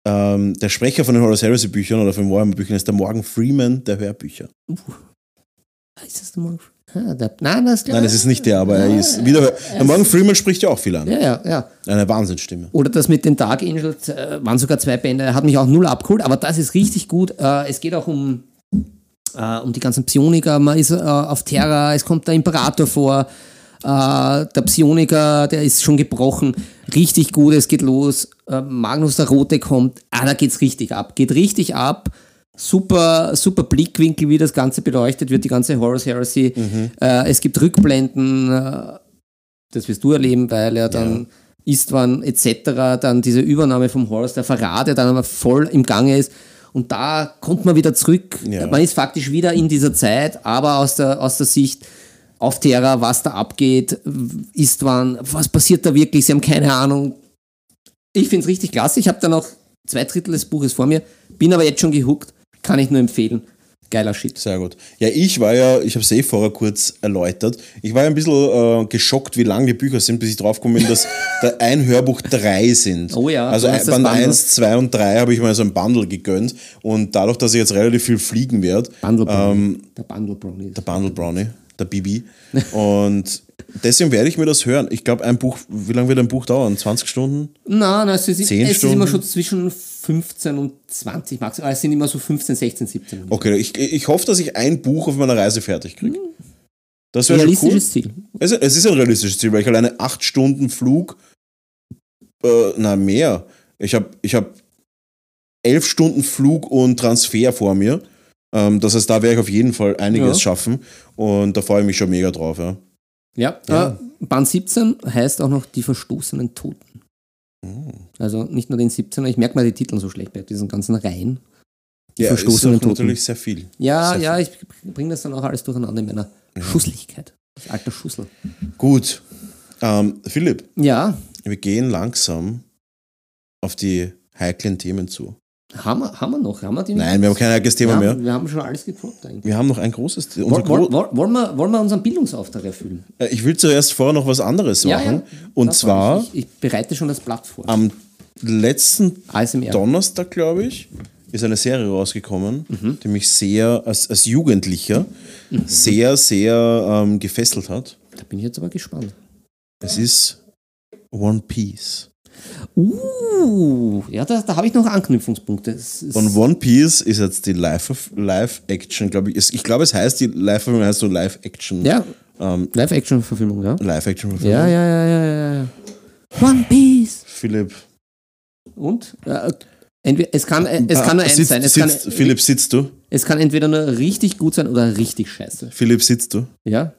ähm, der Sprecher von den Horus Heresy Büchern oder von den Warhammer Büchern ist der Morgan Freeman der Hörbücher. Ah, Ist das der Morgan? Ah, der, nein, das Nein, es ist nicht der, aber er ist wieder. Der Morgan Freeman spricht ja auch viel an. Ja, ja, ja. Eine Wahnsinnsstimme. Oder das mit den Dark Angels äh, waren sogar zwei Bände, hat mich auch null abgeholt, aber das ist richtig gut. Äh, es geht auch um, äh, um die ganzen Psioniker, man ist äh, auf Terra, es kommt der Imperator vor, äh, der Psioniker, der ist schon gebrochen, richtig gut, es geht los. Äh, Magnus der Rote kommt, ah, da geht's richtig ab, geht richtig ab. Super, super Blickwinkel, wie das Ganze beleuchtet wird, die ganze Horus Heresy. Äh, es gibt Rückblenden, äh, das wirst du erleben, weil er dann Istvan etc., dann diese Übernahme vom Horus, der Verrat, der dann aber voll im Gange ist. Und da kommt man wieder zurück. Ja. Man ist faktisch wieder in dieser Zeit, aber aus der, aus der Sicht auf Terra, was da abgeht, Istvan, was passiert da wirklich, sie haben keine Ahnung. Ich finde es richtig klasse. Ich habe dann auch zwei Drittel des Buches vor mir, bin aber jetzt schon gehuckt, kann ich nur empfehlen. Geiler Shit. Sehr gut. Ja, ich war ja, ich habe es eh vorher kurz erläutert, ich war ja ein bisschen äh, geschockt, wie lang die Bücher sind, bis ich draufgekommen bin, dass da ein Hörbuch drei sind. Oh ja, Also ein, Band Bundle. 1, 2 und 3 habe ich mal so ein Bundle gegönnt und dadurch, dass ich jetzt relativ viel fliegen werde, Bundle Brownie. ähm, der Bundle Brownie. der Bundle Brownie, der Bibi, und deswegen werde ich mir das hören. Ich glaube, ein Buch, wie lange wird ein Buch dauern? 20 Stunden? Nein, nein, es ist, Zehn es ist Stunden? immer schon zwischen 15 und 20 maximal. Es sind immer so 15, 16, 17. Okay, ich, ich hoffe, dass ich ein Buch auf meiner Reise fertig kriege. Das wäre schon cool. Realistisches Ziel. Es, es ist ein realistisches Ziel, weil ich alleine acht Stunden Flug, äh, na mehr. Ich habe ich hab elf Stunden Flug und Transfer vor mir. Ähm, das heißt, da werde ich auf jeden Fall einiges Ja. schaffen und da freue ich mich schon mega drauf. Ja. Ja, Ja. Äh, Band 17 heißt auch noch die verstoßenen Toten. Hm. Also nicht nur den 17er, ich merke mal die Titel so schlecht bei diesen ganzen Reihen. Die Ja, verstoßenen ist Toten. natürlich sehr viel. Ja, Sehr ja, ich bringe das dann auch alles durcheinander in meiner Schusseligkeit. Das alter Schussel. Gut. Ähm, Philipp, Ja, wir gehen langsam auf die heiklen Themen zu. Haben wir, haben wir noch? Haben wir die Nein, wir haben kein heikles Thema ja, mehr. Wir haben schon alles gedroppt eigentlich. Wir haben noch ein großes Thema. Unser Woll, woll, gro woll, wollen, wir, wollen wir unseren Bildungsauftrag erfüllen? Äh, ich will zuerst vorher noch was anderes machen. Und Das zwar Ich, ich bereite schon das Blatt vor. am letzten ASMR. Donnerstag, glaube ich, ist eine Serie rausgekommen, Mhm. die mich sehr, als, als Jugendlicher, sehr, sehr ähm, gefesselt hat. Da bin ich jetzt aber gespannt. Es ist One Piece. Uh, ja, da, da habe ich noch Anknüpfungspunkte. Und One Piece ist jetzt die Live- Live-Action, glaube ich. Ich glaube, es heißt, die Live-Verfilmung heißt so Live-Action. ja, Ähm, Live-Action-Verfilmung, ja. Live-Action-Verfilmung. Ja, ja, ja, ja, ja, ja. One Piece. Philipp. Und? Äh, es kann, äh, es kann nur Ah, eins sitzt, sein. Es sitzt, kann, Philipp, sitzt du? es kann entweder nur richtig gut sein oder richtig scheiße. Philipp, sitzt du? Ja,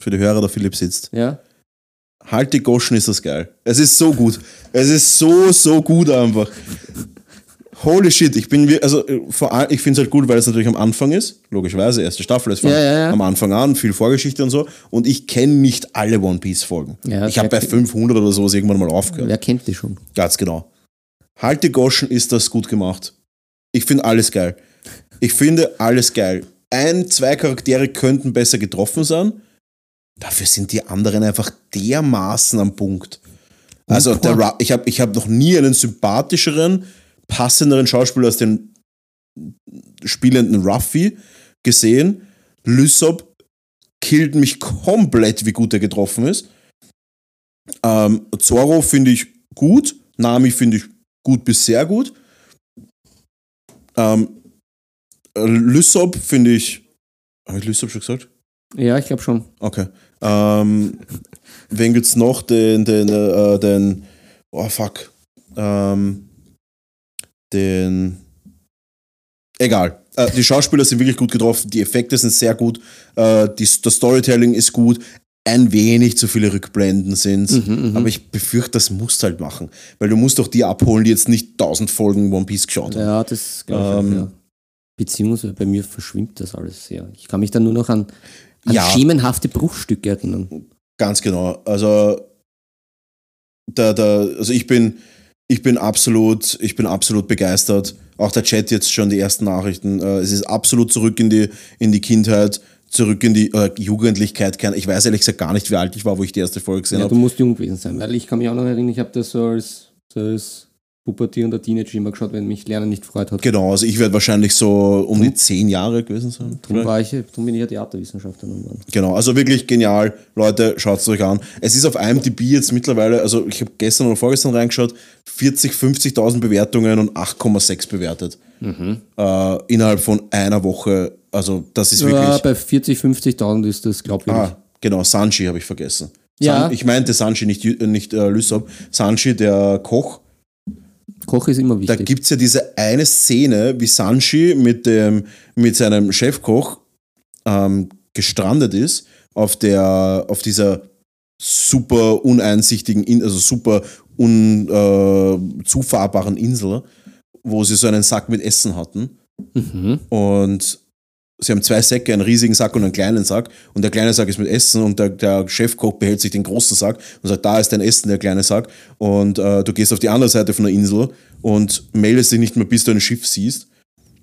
Für die Hörer, der Philipp sitzt. ja. Halt die Goschen, ist das geil. Es ist so gut. Es ist so, so gut einfach. Holy shit, ich bin, also äh, vor allem, ich finde es halt gut, weil es natürlich am Anfang ist, logischerweise, erste Staffel ist von Ja, ja, ja. am Anfang an, viel Vorgeschichte und so. Und ich kenne nicht alle One Piece Folgen. Ich habe bei wer- 500 oder sowas irgendwann mal aufgehört. Wer kennt die schon? Ganz genau. Halt die Goschen ist das gut gemacht. Ich finde alles geil. Ich finde alles geil. Ein, zwei Charaktere könnten besser getroffen sein. Dafür sind die anderen einfach dermaßen am Punkt. Also der ich habe ich hab noch nie einen sympathischeren, passenderen Schauspieler als den spielenden Ruffy gesehen. Lysop killt mich komplett, wie gut er getroffen ist. Ähm, Zoro finde ich gut. Nami finde ich gut bis sehr gut. Ähm, äh, Lysop finde ich. Habe ich Lysop schon gesagt? Ja, ich glaube schon. Okay. Ähm, wen gibt's noch? Den, den, äh, den, oh fuck. Ähm, den, egal. Äh, die Schauspieler sind wirklich gut getroffen, die Effekte sind sehr gut, äh, die, das Storytelling ist gut, ein wenig zu viele Rückblenden sind Mhm, aber ich befürchte, das musst du halt machen, weil du musst doch die abholen, die jetzt nicht tausend Folgen One Piece geschaut haben. Ja, das glaube ich Ähm, ja. Beziehungsweise bei mir verschwimmt das alles sehr. Ich kann mich dann nur noch an, an Ja. schemenhafte Bruchstücke erinnern. Ganz genau. Also, da, da, also ich bin, ich bin absolut, ich bin absolut begeistert. Auch der Chat jetzt schon die ersten Nachrichten. Äh, es ist absolut zurück in die, in die Kindheit, zurück in die äh, Jugendlichkeit. Ich weiß ehrlich gesagt gar nicht, wie alt ich war, wo ich die erste Folge gesehen Ja, habe. du musst jung gewesen sein, weil ich kann mich auch noch erinnern, ich habe das so als, so als pubertierender Teenager immer geschaut, wenn mich Lernen nicht gefreut hat. Genau, also ich werde wahrscheinlich so um die zehn Jahre gewesen sein. Darum, war ich, darum bin ich ja Theaterwissenschaftler geworden. Genau, also wirklich genial. Leute, schaut es euch an. Es ist auf IMDb jetzt mittlerweile, also ich habe gestern oder vorgestern reingeschaut, 40, 50.000 Bewertungen und 8,6 bewertet. Äh, innerhalb von einer Woche. Also das ist Ja, wirklich... bei 40, 50.000 ist das glaubwürdig. Ah, genau, Sanji habe ich vergessen. Ja. San, ich meinte Sanji, nicht, nicht äh, Lysop. Sanji, der Koch. Koch ist immer Da wichtig. gibt es ja diese eine Szene, wie Sanji mit, dem, mit seinem Chefkoch ähm, gestrandet ist auf, der, auf dieser super uneinsichtigen, In- also super un, äh, Insel, wo sie so einen Sack mit Essen hatten. Mhm. Und sie haben zwei Säcke, einen riesigen Sack und einen kleinen Sack. Und der kleine Sack ist mit Essen und der, der Chefkoch behält sich den großen Sack und sagt, da ist dein Essen, der kleine Sack. Und äh, du gehst auf die andere Seite von der Insel und meldest dich nicht mehr, bis du ein Schiff siehst.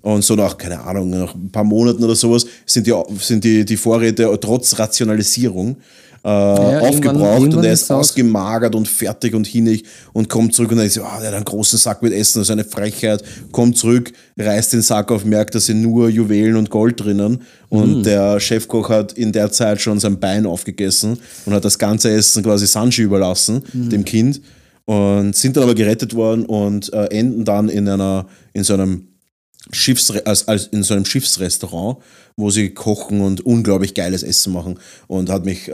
Und so nach, keine Ahnung, nach ein paar Monaten oder sowas sind die, sind die, die Vorräte trotz Rationalisierung äh, irgendwann- aufgebraucht und irgendwann er ist ausgemagert und fertig und hinig und kommt zurück und dann ist so, ah, der hat einen großen Sack mit Essen, das ist eine Frechheit, kommt zurück, reißt den Sack auf, merkt, da sind nur Juwelen und Gold drinnen und Mhm. der Chefkoch hat in der Zeit schon sein Bein aufgegessen und hat das ganze Essen quasi Sanji überlassen, Mhm. dem Kind und sind dann aber gerettet worden und äh, enden dann in einer, in so einem Schiffsre als, als in so einem Schiffsrestaurant, wo sie kochen und unglaublich geiles Essen machen und hat mich, äh,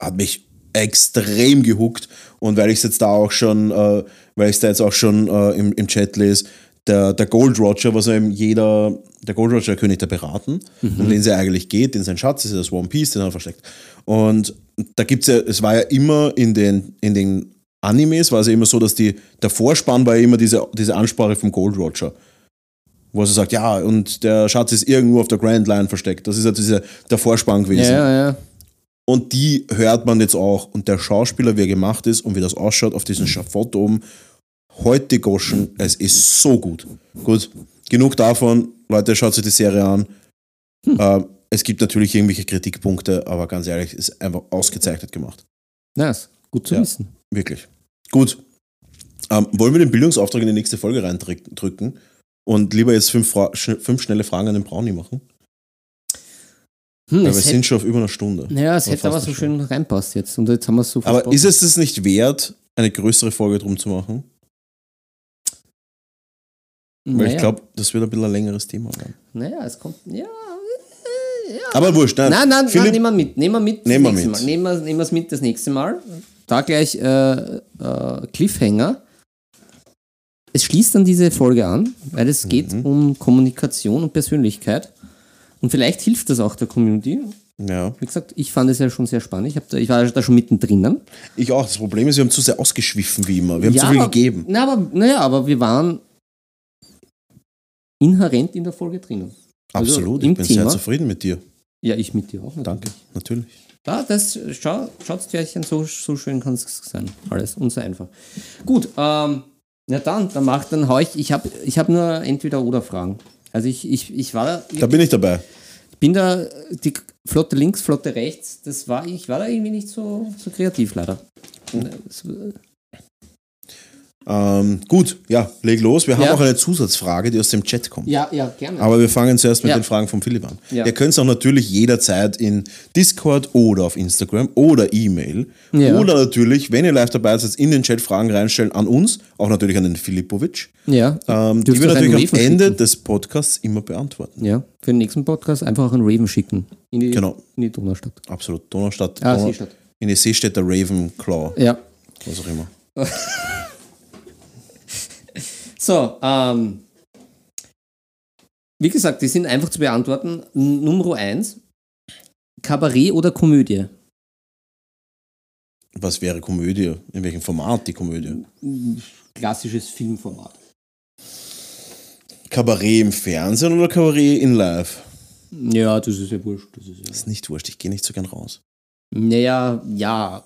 hat mich extrem gehuckt. Und weil ich es jetzt da auch schon, äh, weil ich da jetzt auch schon äh, im, im Chat lese, der, der Gold Roger, was eben jeder, der Gold Roger, der König der Piraten, um den es ja eigentlich geht, den sein Schatz ist das One Piece, den er versteckt. Und da gibt es ja, es war ja immer in den, in den Animes, war es ja immer so, dass die, der Vorspann war ja immer diese, diese Ansprache vom Gold Roger wo er so sagt, ja, und der Schatz ist irgendwo auf der Grand Line versteckt. Das ist ja diese, der Vorspann gewesen. Ja, ja. Und die hört man jetzt auch. Und der Schauspieler, wie er gemacht ist und wie das ausschaut auf diesem Schafott oben, heute Goschen, es ist so gut. Gut, genug davon. Leute, schaut sich die Serie an. Äh, es gibt natürlich irgendwelche Kritikpunkte, aber ganz ehrlich, es ist einfach ausgezeichnet gemacht. Nice. Gut zu Ja. wissen. Wirklich. Gut. Ähm, wollen wir den Bildungsauftrag in die nächste Folge reindrücken und lieber jetzt fünf, Fra sch fünf schnelle Fragen an den Brownie machen? Hm, Weil es wir sind schon auf über einer Stunde. ja, es hätte aber so schön reinpasst jetzt. Und jetzt haben wir so Aber ist es das nicht wert, eine größere Folge drum zu machen. Weil naja, ich glaube, das wird ein bisschen ein längeres Thema werden. Naja, es kommt. Ja. Aber wurscht, nein. Nein, nein, nein, Philipp, nehmen wir mit. Nehmen wir mit. Nehmen wir mit. Nehmen wir es mit das nächste Mal. Da gleich äh, äh, Cliffhanger. Es schließt dann diese Folge an, weil es geht Mhm. um Kommunikation und Persönlichkeit. Und vielleicht hilft das auch der Community. ja, Wie gesagt, ich fand es ja schon sehr spannend. Ich, da, ich war da schon mittendrin. ich auch. Das Problem ist, wir haben zu sehr ausgeschwiffen wie immer. Wir haben zu viel aber, gegeben. Na, aber, naja, aber wir waren inhärent in der Folge drinnen. Also Absolut. ich bin sehr Thema. zufrieden mit dir. Ja, ich mit dir auch. natürlich. Danke. Natürlich. Ja, das, schau, Schautstärchen, so, so schön kann es sein. Alles und so einfach. Gut, ähm, na dann, dann mach, dann hau ich, ich habe ich hab nur entweder oder Fragen. Also ich, ich, ich war, ich Da bin ich dabei. bin da, die Flotte links, Flotte rechts, das war, ich war da irgendwie nicht so, so kreativ leider. Es- Ähm, gut, ja, leg los. Wir haben Ja. auch eine Zusatzfrage, die aus dem Chat kommt. Ja, ja, gerne. Aber wir fangen zuerst mit Ja. den Fragen von Philipp an. Ja. Ihr könnt es auch natürlich jederzeit in Discord oder auf Instagram oder E-Mail oder natürlich, wenn ihr live dabei seid, in den Chat Fragen reinstellen an uns, auch natürlich an den Filipovic. ja, Ähm, die wir natürlich am Ende schicken. des Podcasts immer beantworten. Ja, für den nächsten Podcast einfach auch einen Raven schicken. In die, Genau. in die Donaustadt. Absolut. Donaustadt. Ah, Donau- Seestadt. In die Seestädter Ravenclaw, Ja. was auch immer. So, ähm, wie gesagt, die sind einfach zu beantworten. Nummer eins: Kabarett oder Komödie? Was wäre Komödie? In welchem Format die Komödie? Klassisches Filmformat. Kabarett im Fernsehen oder Kabarett in Live? Ja, das ist ja wurscht. Das ist ja. Das ist nicht wurscht, ich gehe nicht so gern raus. Naja, ja,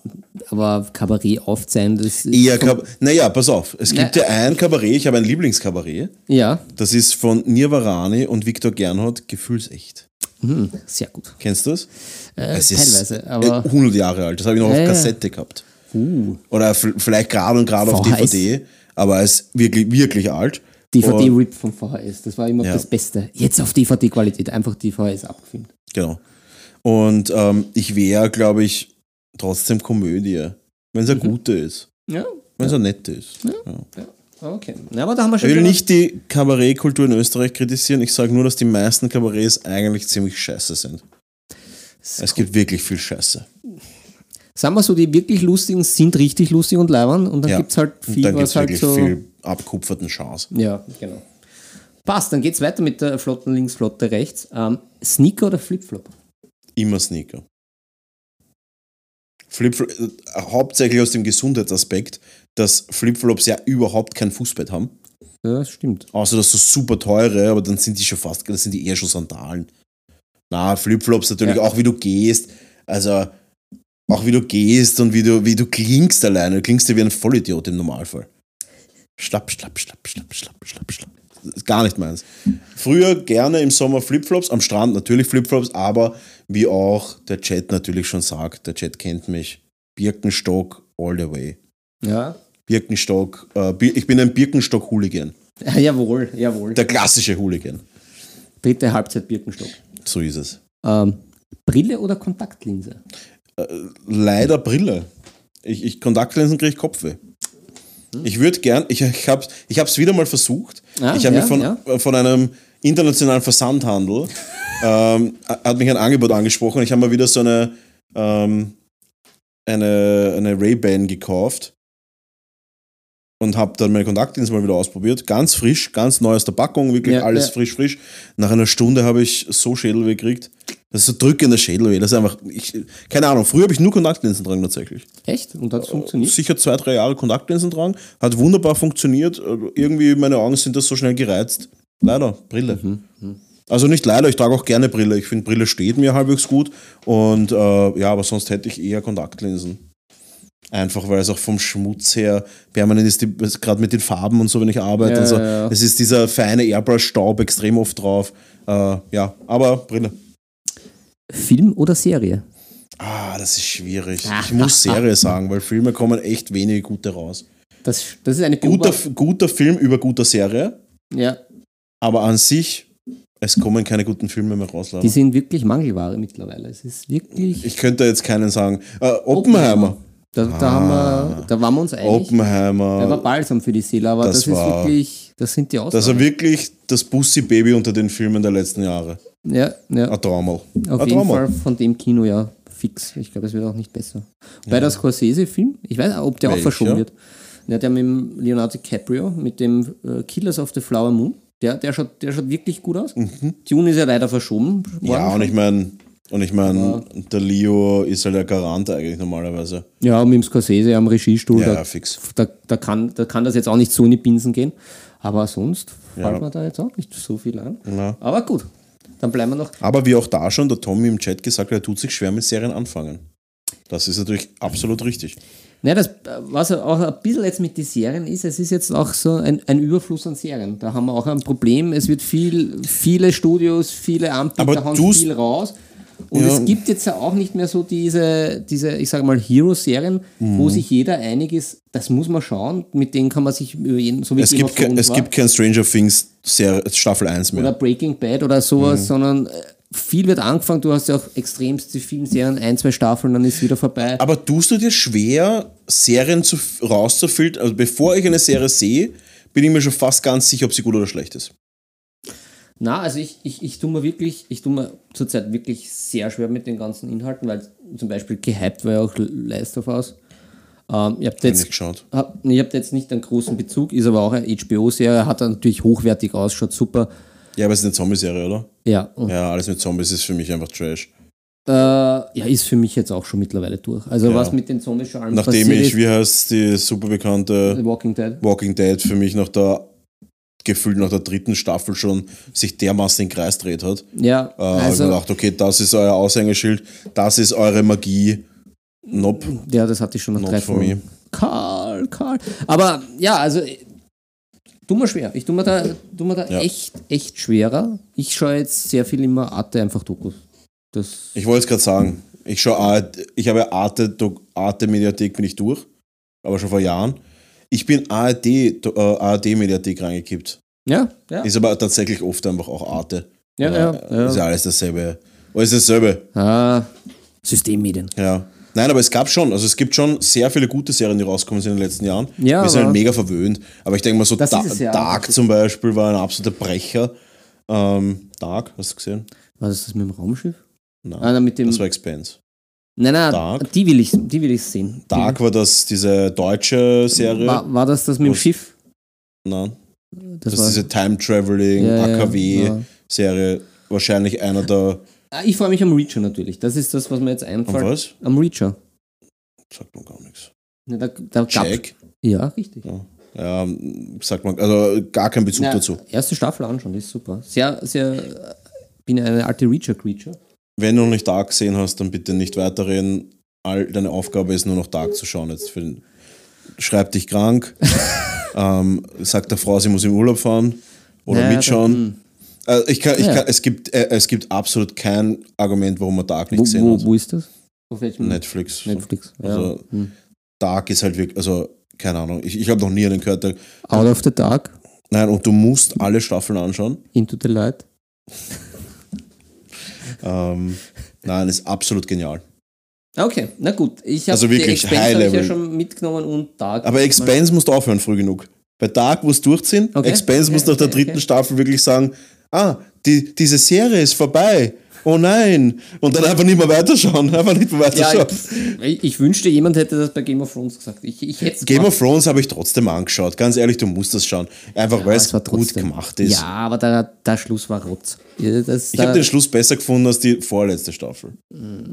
aber Kabarett oft sein, das ist. Eher Kab naja, pass auf. Es gibt ja ein Kabarett, ich habe ein Lieblingskabarett. Ja, Das ist von Nirvarani und Viktor Gernhardt, Gefühlsecht. hm, sehr gut. Kennst du das? Äh, Es ist teilweise, aber. äh, 100 Jahre alt. Das habe ich noch Ja, auf ja. Kassette gehabt. Uh, Oder vielleicht gerade und gerade auf. DVD. Aber es ist wirklich, wirklich alt. DVD-Rip vom VHS, das war immer Ja. das Beste. Jetzt auf DVD-Qualität, einfach die VHS abgefilmt. Genau. Und ähm, ich wäre, glaube ich, trotzdem Komödie. Wenn es Mhm. eine gute ist. Ja, Wenn es eine nette ist. Ja. okay. Na, aber da haben wir schon. Ich will nicht die Kabarettkultur in Österreich kritisieren. Ich sage nur, dass die meisten Kabarets eigentlich ziemlich scheiße sind. Es gibt wirklich viel Scheiße. Sagen wir so, die wirklich lustigen sind richtig lustig und leibern und dann Ja. gibt es halt Und viel, dann was es halt so. viel abkupferten Chance. Ja, genau. Passt, dann geht's weiter mit der Flotten links, Flotte rechts. Ähm, Sneaker oder Flipflop? Immer Sneaker. Flipflop, äh, hauptsächlich aus dem Gesundheitsaspekt, dass Flipflops ja überhaupt kein Fußbett haben. Ja, das stimmt. Außer dass so super teure, aber dann sind die schon fast, das sind die eher schon Sandalen. Na, Flipflops natürlich Ja. auch wie du gehst. Also auch wie du gehst und wie du, wie du klingst alleine. Du klingst ja wie ein Vollidiot im Normalfall. Schlapp, schlapp, schlapp, schlapp, schlapp, schlapp, schlapp. Gar nicht meins. Früher gerne im Sommer Flipflops, am Strand natürlich Flipflops, aber wie auch der Chat natürlich schon sagt, der Chat kennt mich. Birkenstock all the way. Ja. Birkenstock, äh, ich bin ein Birkenstock-Hooligan. ja jawohl, jawohl. Der klassische Hooligan. Dritte Halbzeit Birkenstock. So ist es. Ähm, Brille oder Kontaktlinse? Leider Brille. Ich, ich Kontaktlinsen kriege ich Kopfweh. Ich würde gern, ich, ich habe es wieder mal versucht. Ah, ich habe ja, mich von, ja. äh, von einem internationalen Versandhandel, ähm, hat mich ein Angebot angesprochen. Ich habe mal wieder so eine, ähm, eine, eine Ray-Ban gekauft und habe dann meine Kontaktlinsen mal wieder ausprobiert. Ganz frisch, ganz neu aus der Packung, wirklich Ja, alles ja. frisch, frisch. Nach einer Stunde habe ich so Schädelweh gekriegt. Das ist so drückender Schädelweh. Das ist einfach, ich, keine Ahnung, früher habe ich nur Kontaktlinsen dran tatsächlich. Echt? Und hat es funktioniert? Sicher zwei, drei Jahre Kontaktlinsen dran. Hat wunderbar funktioniert. Äh, Irgendwie meine Augen sind das so schnell gereizt. Leider, Brille. Also nicht leider, ich trage auch gerne Brille. Ich finde, Brille steht mir halbwegs gut. Und äh, ja, aber sonst hätte ich eher Kontaktlinsen. Einfach weil es auch vom Schmutz her permanent ist, gerade mit den Farben und so, wenn ich arbeite. Ja, und so. ja, ja. Es ist dieser feine Airbrush-Staub extrem oft drauf. Äh, ja, aber Brille. Film oder Serie? Ah, das ist schwierig. Ich muss Serie sagen, weil Filme kommen echt wenige gute raus. Das, das ist eine Guter, guter Film über guter Serie, Ja, aber an sich, es kommen keine guten Filme mehr raus. leider. die sind wirklich Mangelware mittlerweile. Es ist wirklich. Ich könnte jetzt keinen sagen. Äh, Oppenheimer. Da, da, haben wir, da waren wir uns einig. Der war Oppenheimer. balsam für die Seele, aber Das das, ist wirklich, das sind die Das Aussagen. war wirklich das Bussi-Baby unter den Filmen der letzten Jahre. Ja, ja. Ein Traumal. Auf Ein jeden Traumal. Fall von dem Kino ja fix. Ich glaube, es wird auch nicht besser. Bei der Scorsese-Film, ich weiß auch, ob der auch Welcher? verschoben wird. Ja, der mit Leonardo DiCaprio, mit dem äh, Killers of the Flower Moon. Der, der, schaut, der schaut wirklich gut aus. Dune ist ja leider verschoben. worden Mhm. Ja, und schon. ich meine, und ich meine, der Leo ist halt der Garant eigentlich normalerweise. ja, und mit dem Scorsese am Regiestuhl, Ja, da, fix. da, da, kann, da kann das jetzt auch nicht so in die Binsen gehen. Aber sonst Ja. fällt mir da jetzt auch nicht so viel an. Ja. Aber gut, dann bleiben wir noch. Aber wie auch da schon der Tommy im Chat gesagt hat, er tut sich schwer mit Serien anfangen. Das ist natürlich absolut richtig. Ja, das, was auch ein bisschen jetzt mit den Serien ist, es ist jetzt auch so ein, ein Überfluss an Serien. Da haben wir auch ein Problem. Es wird viel, viele Studios, viele Anbieter Aber hauen viel raus. Und Ja. es gibt jetzt ja auch nicht mehr so diese, diese ich sage mal, Hero-Serien, Mhm. wo sich jeder einig ist, das muss man schauen, mit denen kann man sich über jeden, so wie Es gibt, of ke- Thrones es war, gibt kein Stranger Things Serie, Staffel 1 oder mehr. Breaking Bad oder sowas, Mhm. sondern äh, viel wird angefangen. Du hast ja auch extremste Filmserien, ein, zwei Staffeln, dann ist wieder vorbei. Aber tust du dir schwer, Serien zu, rauszufiltern? Also bevor ich eine Serie sehe, bin ich mir schon fast ganz sicher, ob sie gut oder schlecht ist. Na, also ich, ich, ich tue mir wirklich, ich tue mir zurzeit wirklich sehr schwer mit den ganzen Inhalten, weil zum Beispiel gehypt war ja auch Last of Us. Ähm, ich habe Hab jetzt, geschaut. hab, ich hab jetzt nicht einen großen Bezug, ist aber auch eine HBO-Serie, hat natürlich hochwertig aus, schaut super. Ja, aber es ist eine Zombie-Serie, oder? Ja, Ja, alles mit Zombies ist für mich einfach Trash. äh, ja, ist für mich jetzt auch schon mittlerweile durch. Also Ja. was mit den Zombies schon allem Nachdem ich, wie heißt die super bekannte Walking Dead. Walking Dead für mich nach der gefühlt nach der dritten Staffel schon sich dermaßen in den Kreis dreht hat. Ja, Äh, also, ich mir gedacht, okay, das ist euer Aushängeschild, das ist eure Magie. Nope. ja, das hatte ich schon nach Not drei Folgen. Karl, Karl. Aber ja, also tu mir schwer. Ich tu mir da, tu mir da Ja. echt, echt schwerer. Ich schaue jetzt sehr viel immer Arte einfach Dokus. Das, Ich wollte es gerade sagen, ich schaue ARD, ich habe Arte, Arte Mediathek bin ich durch, aber schon vor Jahren. Ich bin ARD, äh, ARD Mediathek reingekippt. ja, ja. Ist aber tatsächlich oft einfach auch Arte. Ja, ja, ja. Ist ja alles dasselbe. Alles dasselbe. Ah, Systemmedien. Ja. Nein, aber es gab schon, also es gibt schon sehr viele gute Serien, die rausgekommen sind in den letzten Jahren. Ja, Wir sind halt mega verwöhnt. Aber ich denke mal so, da es ja. Dark zum Beispiel war ein absoluter Brecher. Ähm, Dark, hast du gesehen? Was ist das mit dem Raumschiff? Nein. Ah, mit dem. das war Expense. Nein, nein, Dark. die will ich, die will ich sehen. Dark war das diese deutsche Serie. War, war das das mit dem Schiff? Nein. Das Das ist diese Time Traveling, Ja, ja, AKW-Serie. ja. Wahrscheinlich einer der. Ah, Ich freue mich am Reacher natürlich. Das ist das, was mir jetzt einfällt. was? Am Reacher. Sagt man gar nichts. Ja, da, da Jack? Ja, richtig. Ja, sagt man, also gar kein Bezug Ja, dazu. Erste Staffel anschauen, ist super. Sehr, sehr. äh, Bin eine alte Reacher-Creature. Wenn du noch nicht Dark gesehen hast, dann bitte nicht weiterreden. All deine Aufgabe ist nur noch Dark zu schauen. Jetzt den, schreib dich krank, ähm, sagt der Frau, sie muss im Urlaub fahren oder Ja, mitschauen. Äh, ich kann, ich Ja. kann, es, gibt, äh, es gibt absolut kein Argument, warum man Dark nicht Wo, gesehen wo, hat. wo ist das? Auf welchem? Netflix. Netflix. Ja. Also- Hm. Dark ist halt wirklich, also keine Ahnung, ich, ich habe noch nie einen gehört, der, Out of the Dark, nein, und du musst alle Staffeln anschauen. Into the Light. Ähm, nein, ist absolut genial. Okay, na gut. Ich habe Also wirklich Expense hab ich ja schon mitgenommen und Dark. Aber Expense musst du aufhören früh genug. Bei Dark musst du durchziehen. Okay. Expense Okay, musst nach der okay, dritten okay. Staffel wirklich sagen, ah, die, diese Serie ist vorbei. Oh nein. Und dann einfach nicht mehr weiterschauen. Einfach nicht mehr ja, weiterschauen. ich, ich wünschte, jemand hätte das bei Game of Thrones gesagt. Ich, ich hätte es Game of Thrones habe ich trotzdem angeschaut. Ganz ehrlich, du musst das schauen. Einfach weil es gut gemacht ist. Ja, aber der, der Schluss war Rotz. Das, Ich habe den Schluss besser gefunden als die vorletzte Staffel.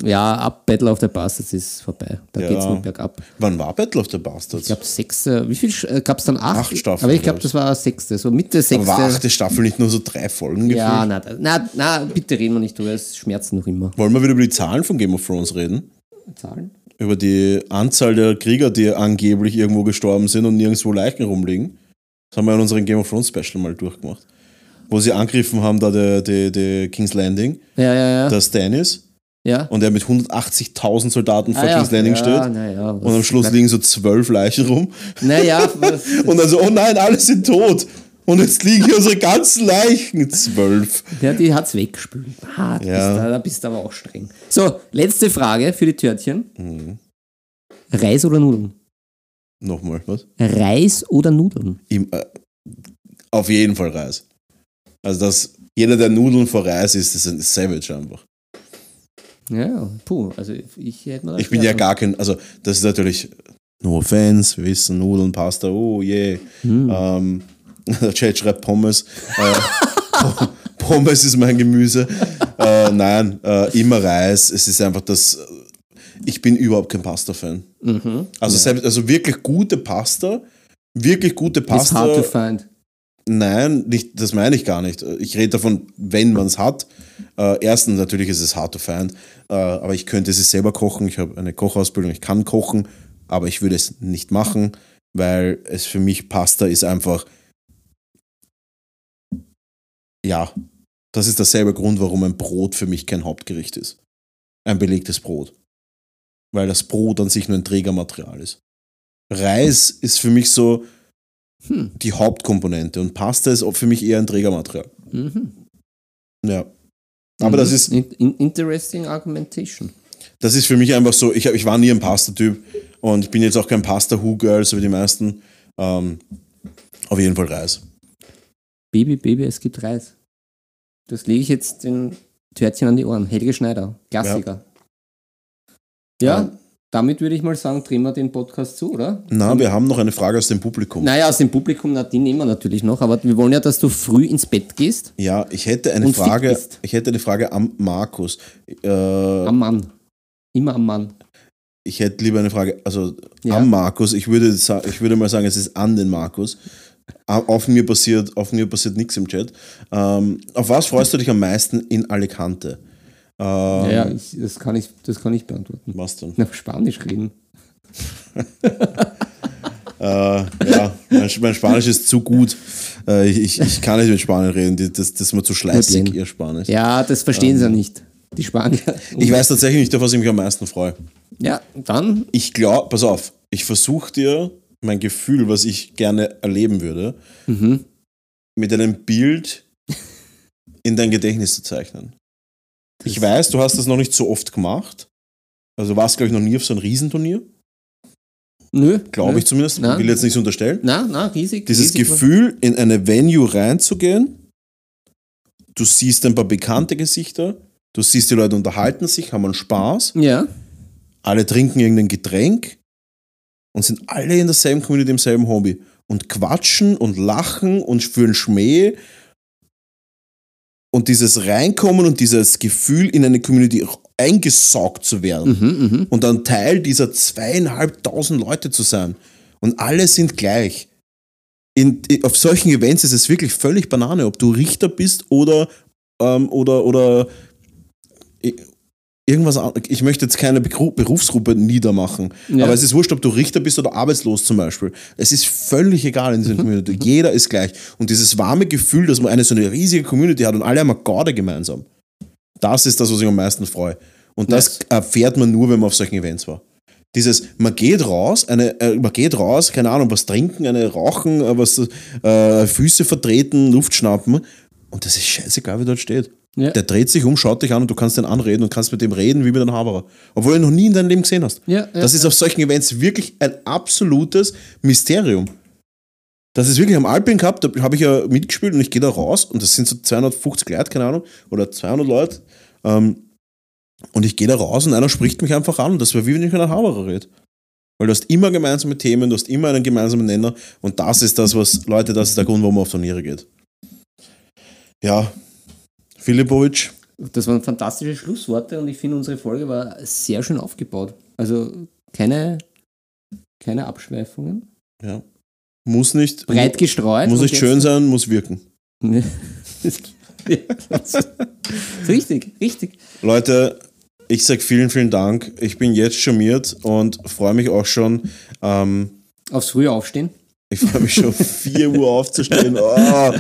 ja, ab Battle of the Bastards ist vorbei. Da Ja. geht's nur bergab. Wann war Battle of the Bastards? Ich glaube, sechs, äh, wie viel gab es dann? Acht? Acht Staffeln, Aber ich glaube, glaub das war sechste, so Mitte Aber sechste. war achte Staffel nicht nur so drei Folgen ja, na, na, na, bitte reden wir nicht drüber, es schmerzt noch immer. Wollen wir wieder über die Zahlen von Game of Thrones reden? Zahlen? Über die Anzahl der Krieger, die angeblich irgendwo gestorben sind und nirgendwo Leichen rumliegen. Das haben wir in unserem Game of Thrones Special mal durchgemacht. Wo sie angegriffen haben, da die, die, die King's Landing, Ja, ja, ja. der Stannis, ja. und er mit 180.000 Soldaten vor Ah, ja. King's Landing ja, steht. Na, ja, Und am Schluss liegen so zwölf Leichen rum. Naja, Und dann so, oh nein, alle sind tot. Und jetzt liegen hier unsere ganzen Leichen. Zwölf. ja, die hat's weggespült. Ah, Ja. bist da, da bist du aber auch streng. So, letzte Frage für die Törtchen. Mhm. Reis oder Nudeln? Nochmal, was? Reis oder Nudeln? Im, äh, auf jeden Fall Reis. Also das, jeder, der Nudeln vor Reis isst, ist ein Savage einfach. Ja, puh, also ich hätte das Ich bin ja gar kein, also das ist natürlich nur Fans, wir wissen, Nudeln, Pasta, oh je. Ähm, der Chat schreibt Pommes. Äh, Pommes ist mein Gemüse. Äh, nein, äh, immer Reis. Es ist einfach das. Ich bin überhaupt kein Pasta-Fan. Also, selbst, also wirklich gute Pasta, wirklich gute It's hard to Pasta. find. Nein, nicht, das meine ich gar nicht. Ich rede davon, wenn man es hat. Äh, erstens, natürlich ist es hard to find, äh, aber ich könnte es selber kochen. Ich habe eine Kochausbildung, ich kann kochen, aber ich würde es nicht machen, weil es für mich Pasta ist einfach. Ja, das ist derselbe Grund, warum ein Brot für mich kein Hauptgericht ist. Ein belegtes Brot. Weil das Brot an sich nur ein Trägermaterial ist. Reis ist für mich so Hm. die Hauptkomponente und Pasta ist für mich eher ein Trägermaterial. Mhm. Ja. Aber das ist, In, in, interesting argumentation. das ist für mich einfach so, ich, ich war nie ein Pasta-Typ und ich bin jetzt auch kein Pasta-Who-Girl, so wie die meisten. Ähm, auf jeden Fall Reis. Baby, Baby, es gibt Reis. Das lege ich jetzt den Törtchen an die Ohren. Helge Schneider, Klassiker. Ja, Ja. Damit würde ich mal sagen, drehen wir den Podcast zu, oder? Na, wir haben noch eine Frage aus dem Publikum. Naja, aus dem Publikum, na, die nehmen wir natürlich noch, aber wir wollen ja, dass du früh ins Bett gehst. Ja, ich hätte eine Frage, ich hätte eine Frage am Markus. Äh, Am Mann. Immer am Mann. ich hätte lieber eine Frage, also Ja. am Markus, ich würde, ich würde mal sagen, es ist an den Markus. A- Auf mir passiert, auf mir passiert nichts im Chat. Ähm, auf was freust du dich am meisten in Alicante? Ähm, Ja, ja ich, das, kann ich, das kann ich beantworten. Was denn? Na, Spanisch reden. Äh, ja, mein, mein Spanisch ist zu gut. Äh, ich, ich kann nicht mit Spanisch reden. Das, das ist mir zu schleißig, ihr Spanisch. Ja, das verstehen sie ja nicht. Die Spanier. Ich weiß tatsächlich nicht, auf was ich mich am meisten freue. Ja, dann. Ich glaube, pass auf, ich versuche dir mein Gefühl, was ich gerne erleben würde, Mhm. mit einem Bild in dein Gedächtnis zu zeichnen. Ich weiß, du hast das noch nicht so oft gemacht. Also du warst, glaube ich, noch nie auf so einem Riesenturnier. Nö. Glaube nö. ich zumindest. Na. Will jetzt nichts unterstellen. Na, na, riesig. Dieses riesig. Gefühl, in eine Venue reinzugehen, du siehst ein paar bekannte Gesichter, du siehst die Leute unterhalten sich, haben einen Spaß, Ja. alle trinken irgendein Getränk und sind alle in derselben Community, im selben Hobby und quatschen und lachen und führen Schmäh. Und dieses Reinkommen und dieses Gefühl, in eine Community eingesaugt zu werden Mhm, mhm. und dann Teil dieser zweieinhalbtausend Leute zu sein. Und alle sind gleich. In, auf solchen Events ist es wirklich völlig Banane, ob du Richter bist oder, ähm, oder, oder irgendwas Ich möchte jetzt keine Berufsgruppe niedermachen, Ja. aber es ist wurscht, ob du Richter bist oder arbeitslos zum Beispiel. Es ist völlig egal in dieser Mhm. Community. Jeder ist gleich. Und dieses warme Gefühl, dass man eine so eine riesige Community hat und alle haben eine Garde gemeinsam. Das ist das, was ich am meisten freue. Und das Nice. erfährt man nur, wenn man auf solchen Events war. Dieses, man geht raus, eine, äh, man geht raus, keine Ahnung, was trinken, eine rauchen, äh, was, äh, Füße vertreten, Luft schnappen. Und das ist scheißegal, wie dort steht. Ja. Der dreht sich um, schaut dich an und du kannst den anreden und kannst mit dem reden wie mit einem Haberer. Obwohl du ihn noch nie in deinem Leben gesehen hast. Ja, das ist auf solchen Events wirklich ein absolutes Mysterium. Das ist wirklich am Alpin Cup, da habe ich ja mitgespielt und ich gehe da raus und das sind so 250 Leute, keine Ahnung, oder 200 Leute. Ähm, und ich gehe da raus und einer spricht mich einfach an und das wäre wie wenn ich mit einem Haberer rede. Weil du hast immer gemeinsame Themen, du hast immer einen gemeinsamen Nenner und das ist das, was, Leute, das ist der Grund, warum man auf Turniere geht. Ja, Filipovic, Das waren fantastische Schlussworte und ich finde, unsere Folge war sehr schön aufgebaut. Also keine, keine Abschweifungen. ja. Muss nicht, Breit gestreut. muss nicht schön sein, muss wirken. Richtig, richtig. Leute, ich sage vielen, vielen Dank. Ich bin jetzt charmiert und freue mich auch schon. Ähm, Aufs frühe Aufstehen. ich freue mich schon 4 Uhr aufzustehen. Oh,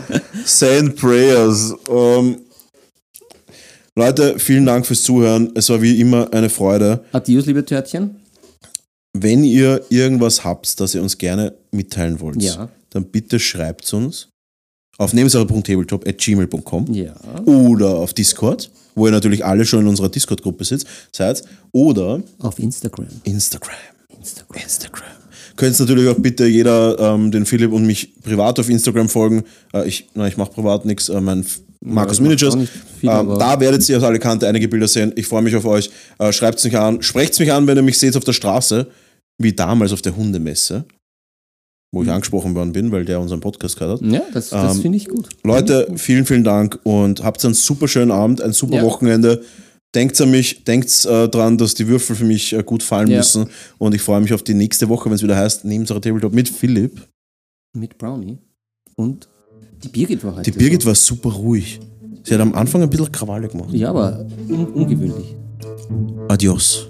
send prayers. Ähm, Leute, vielen Dank fürs Zuhören. Es war wie immer eine Freude. Adios, liebe Törtchen. Wenn ihr irgendwas habt, das ihr uns gerne mitteilen wollt, Ja. dann bitte schreibt uns auf nebensache.tabletop.gmail.com Ja. oder auf Discord, wo ihr natürlich alle schon in unserer Discord-Gruppe sitzt, seid, oder Auf Instagram. Instagram. Instagram. Instagram. Könnt natürlich auch bitte jeder ähm, den Philipp und mich privat auf Instagram folgen. Äh, ich na, ich mache privat nichts. Äh, mein Markus ich nicht viel, ähm, da werdet ihr aus Alicante einige Bilder sehen. Ich freue mich auf euch. Äh, Schreibt mich an. Sprecht mich an, wenn ihr mich seht auf der Straße, wie damals auf der Hundemesse, wo ich angesprochen worden bin, weil der unseren Podcast gehört hat. Ja, das, das Ähm, finde ich gut. Leute, vielen, vielen Dank und habt einen super schönen Abend, ein super Ja. Wochenende. Denkt an mich, denkt äh, dran, dass die Würfel für mich äh, gut fallen Ja. müssen. Und ich freue mich auf die nächste Woche, wenn es wieder heißt, neben unserer Tabletop mit Philipp. Mit Brownie. Und die Birgit war heute. Die Birgit war super ruhig. Sie hat am Anfang ein bisschen Krawalle gemacht. Ja, aber un ungewöhnlich. Adios.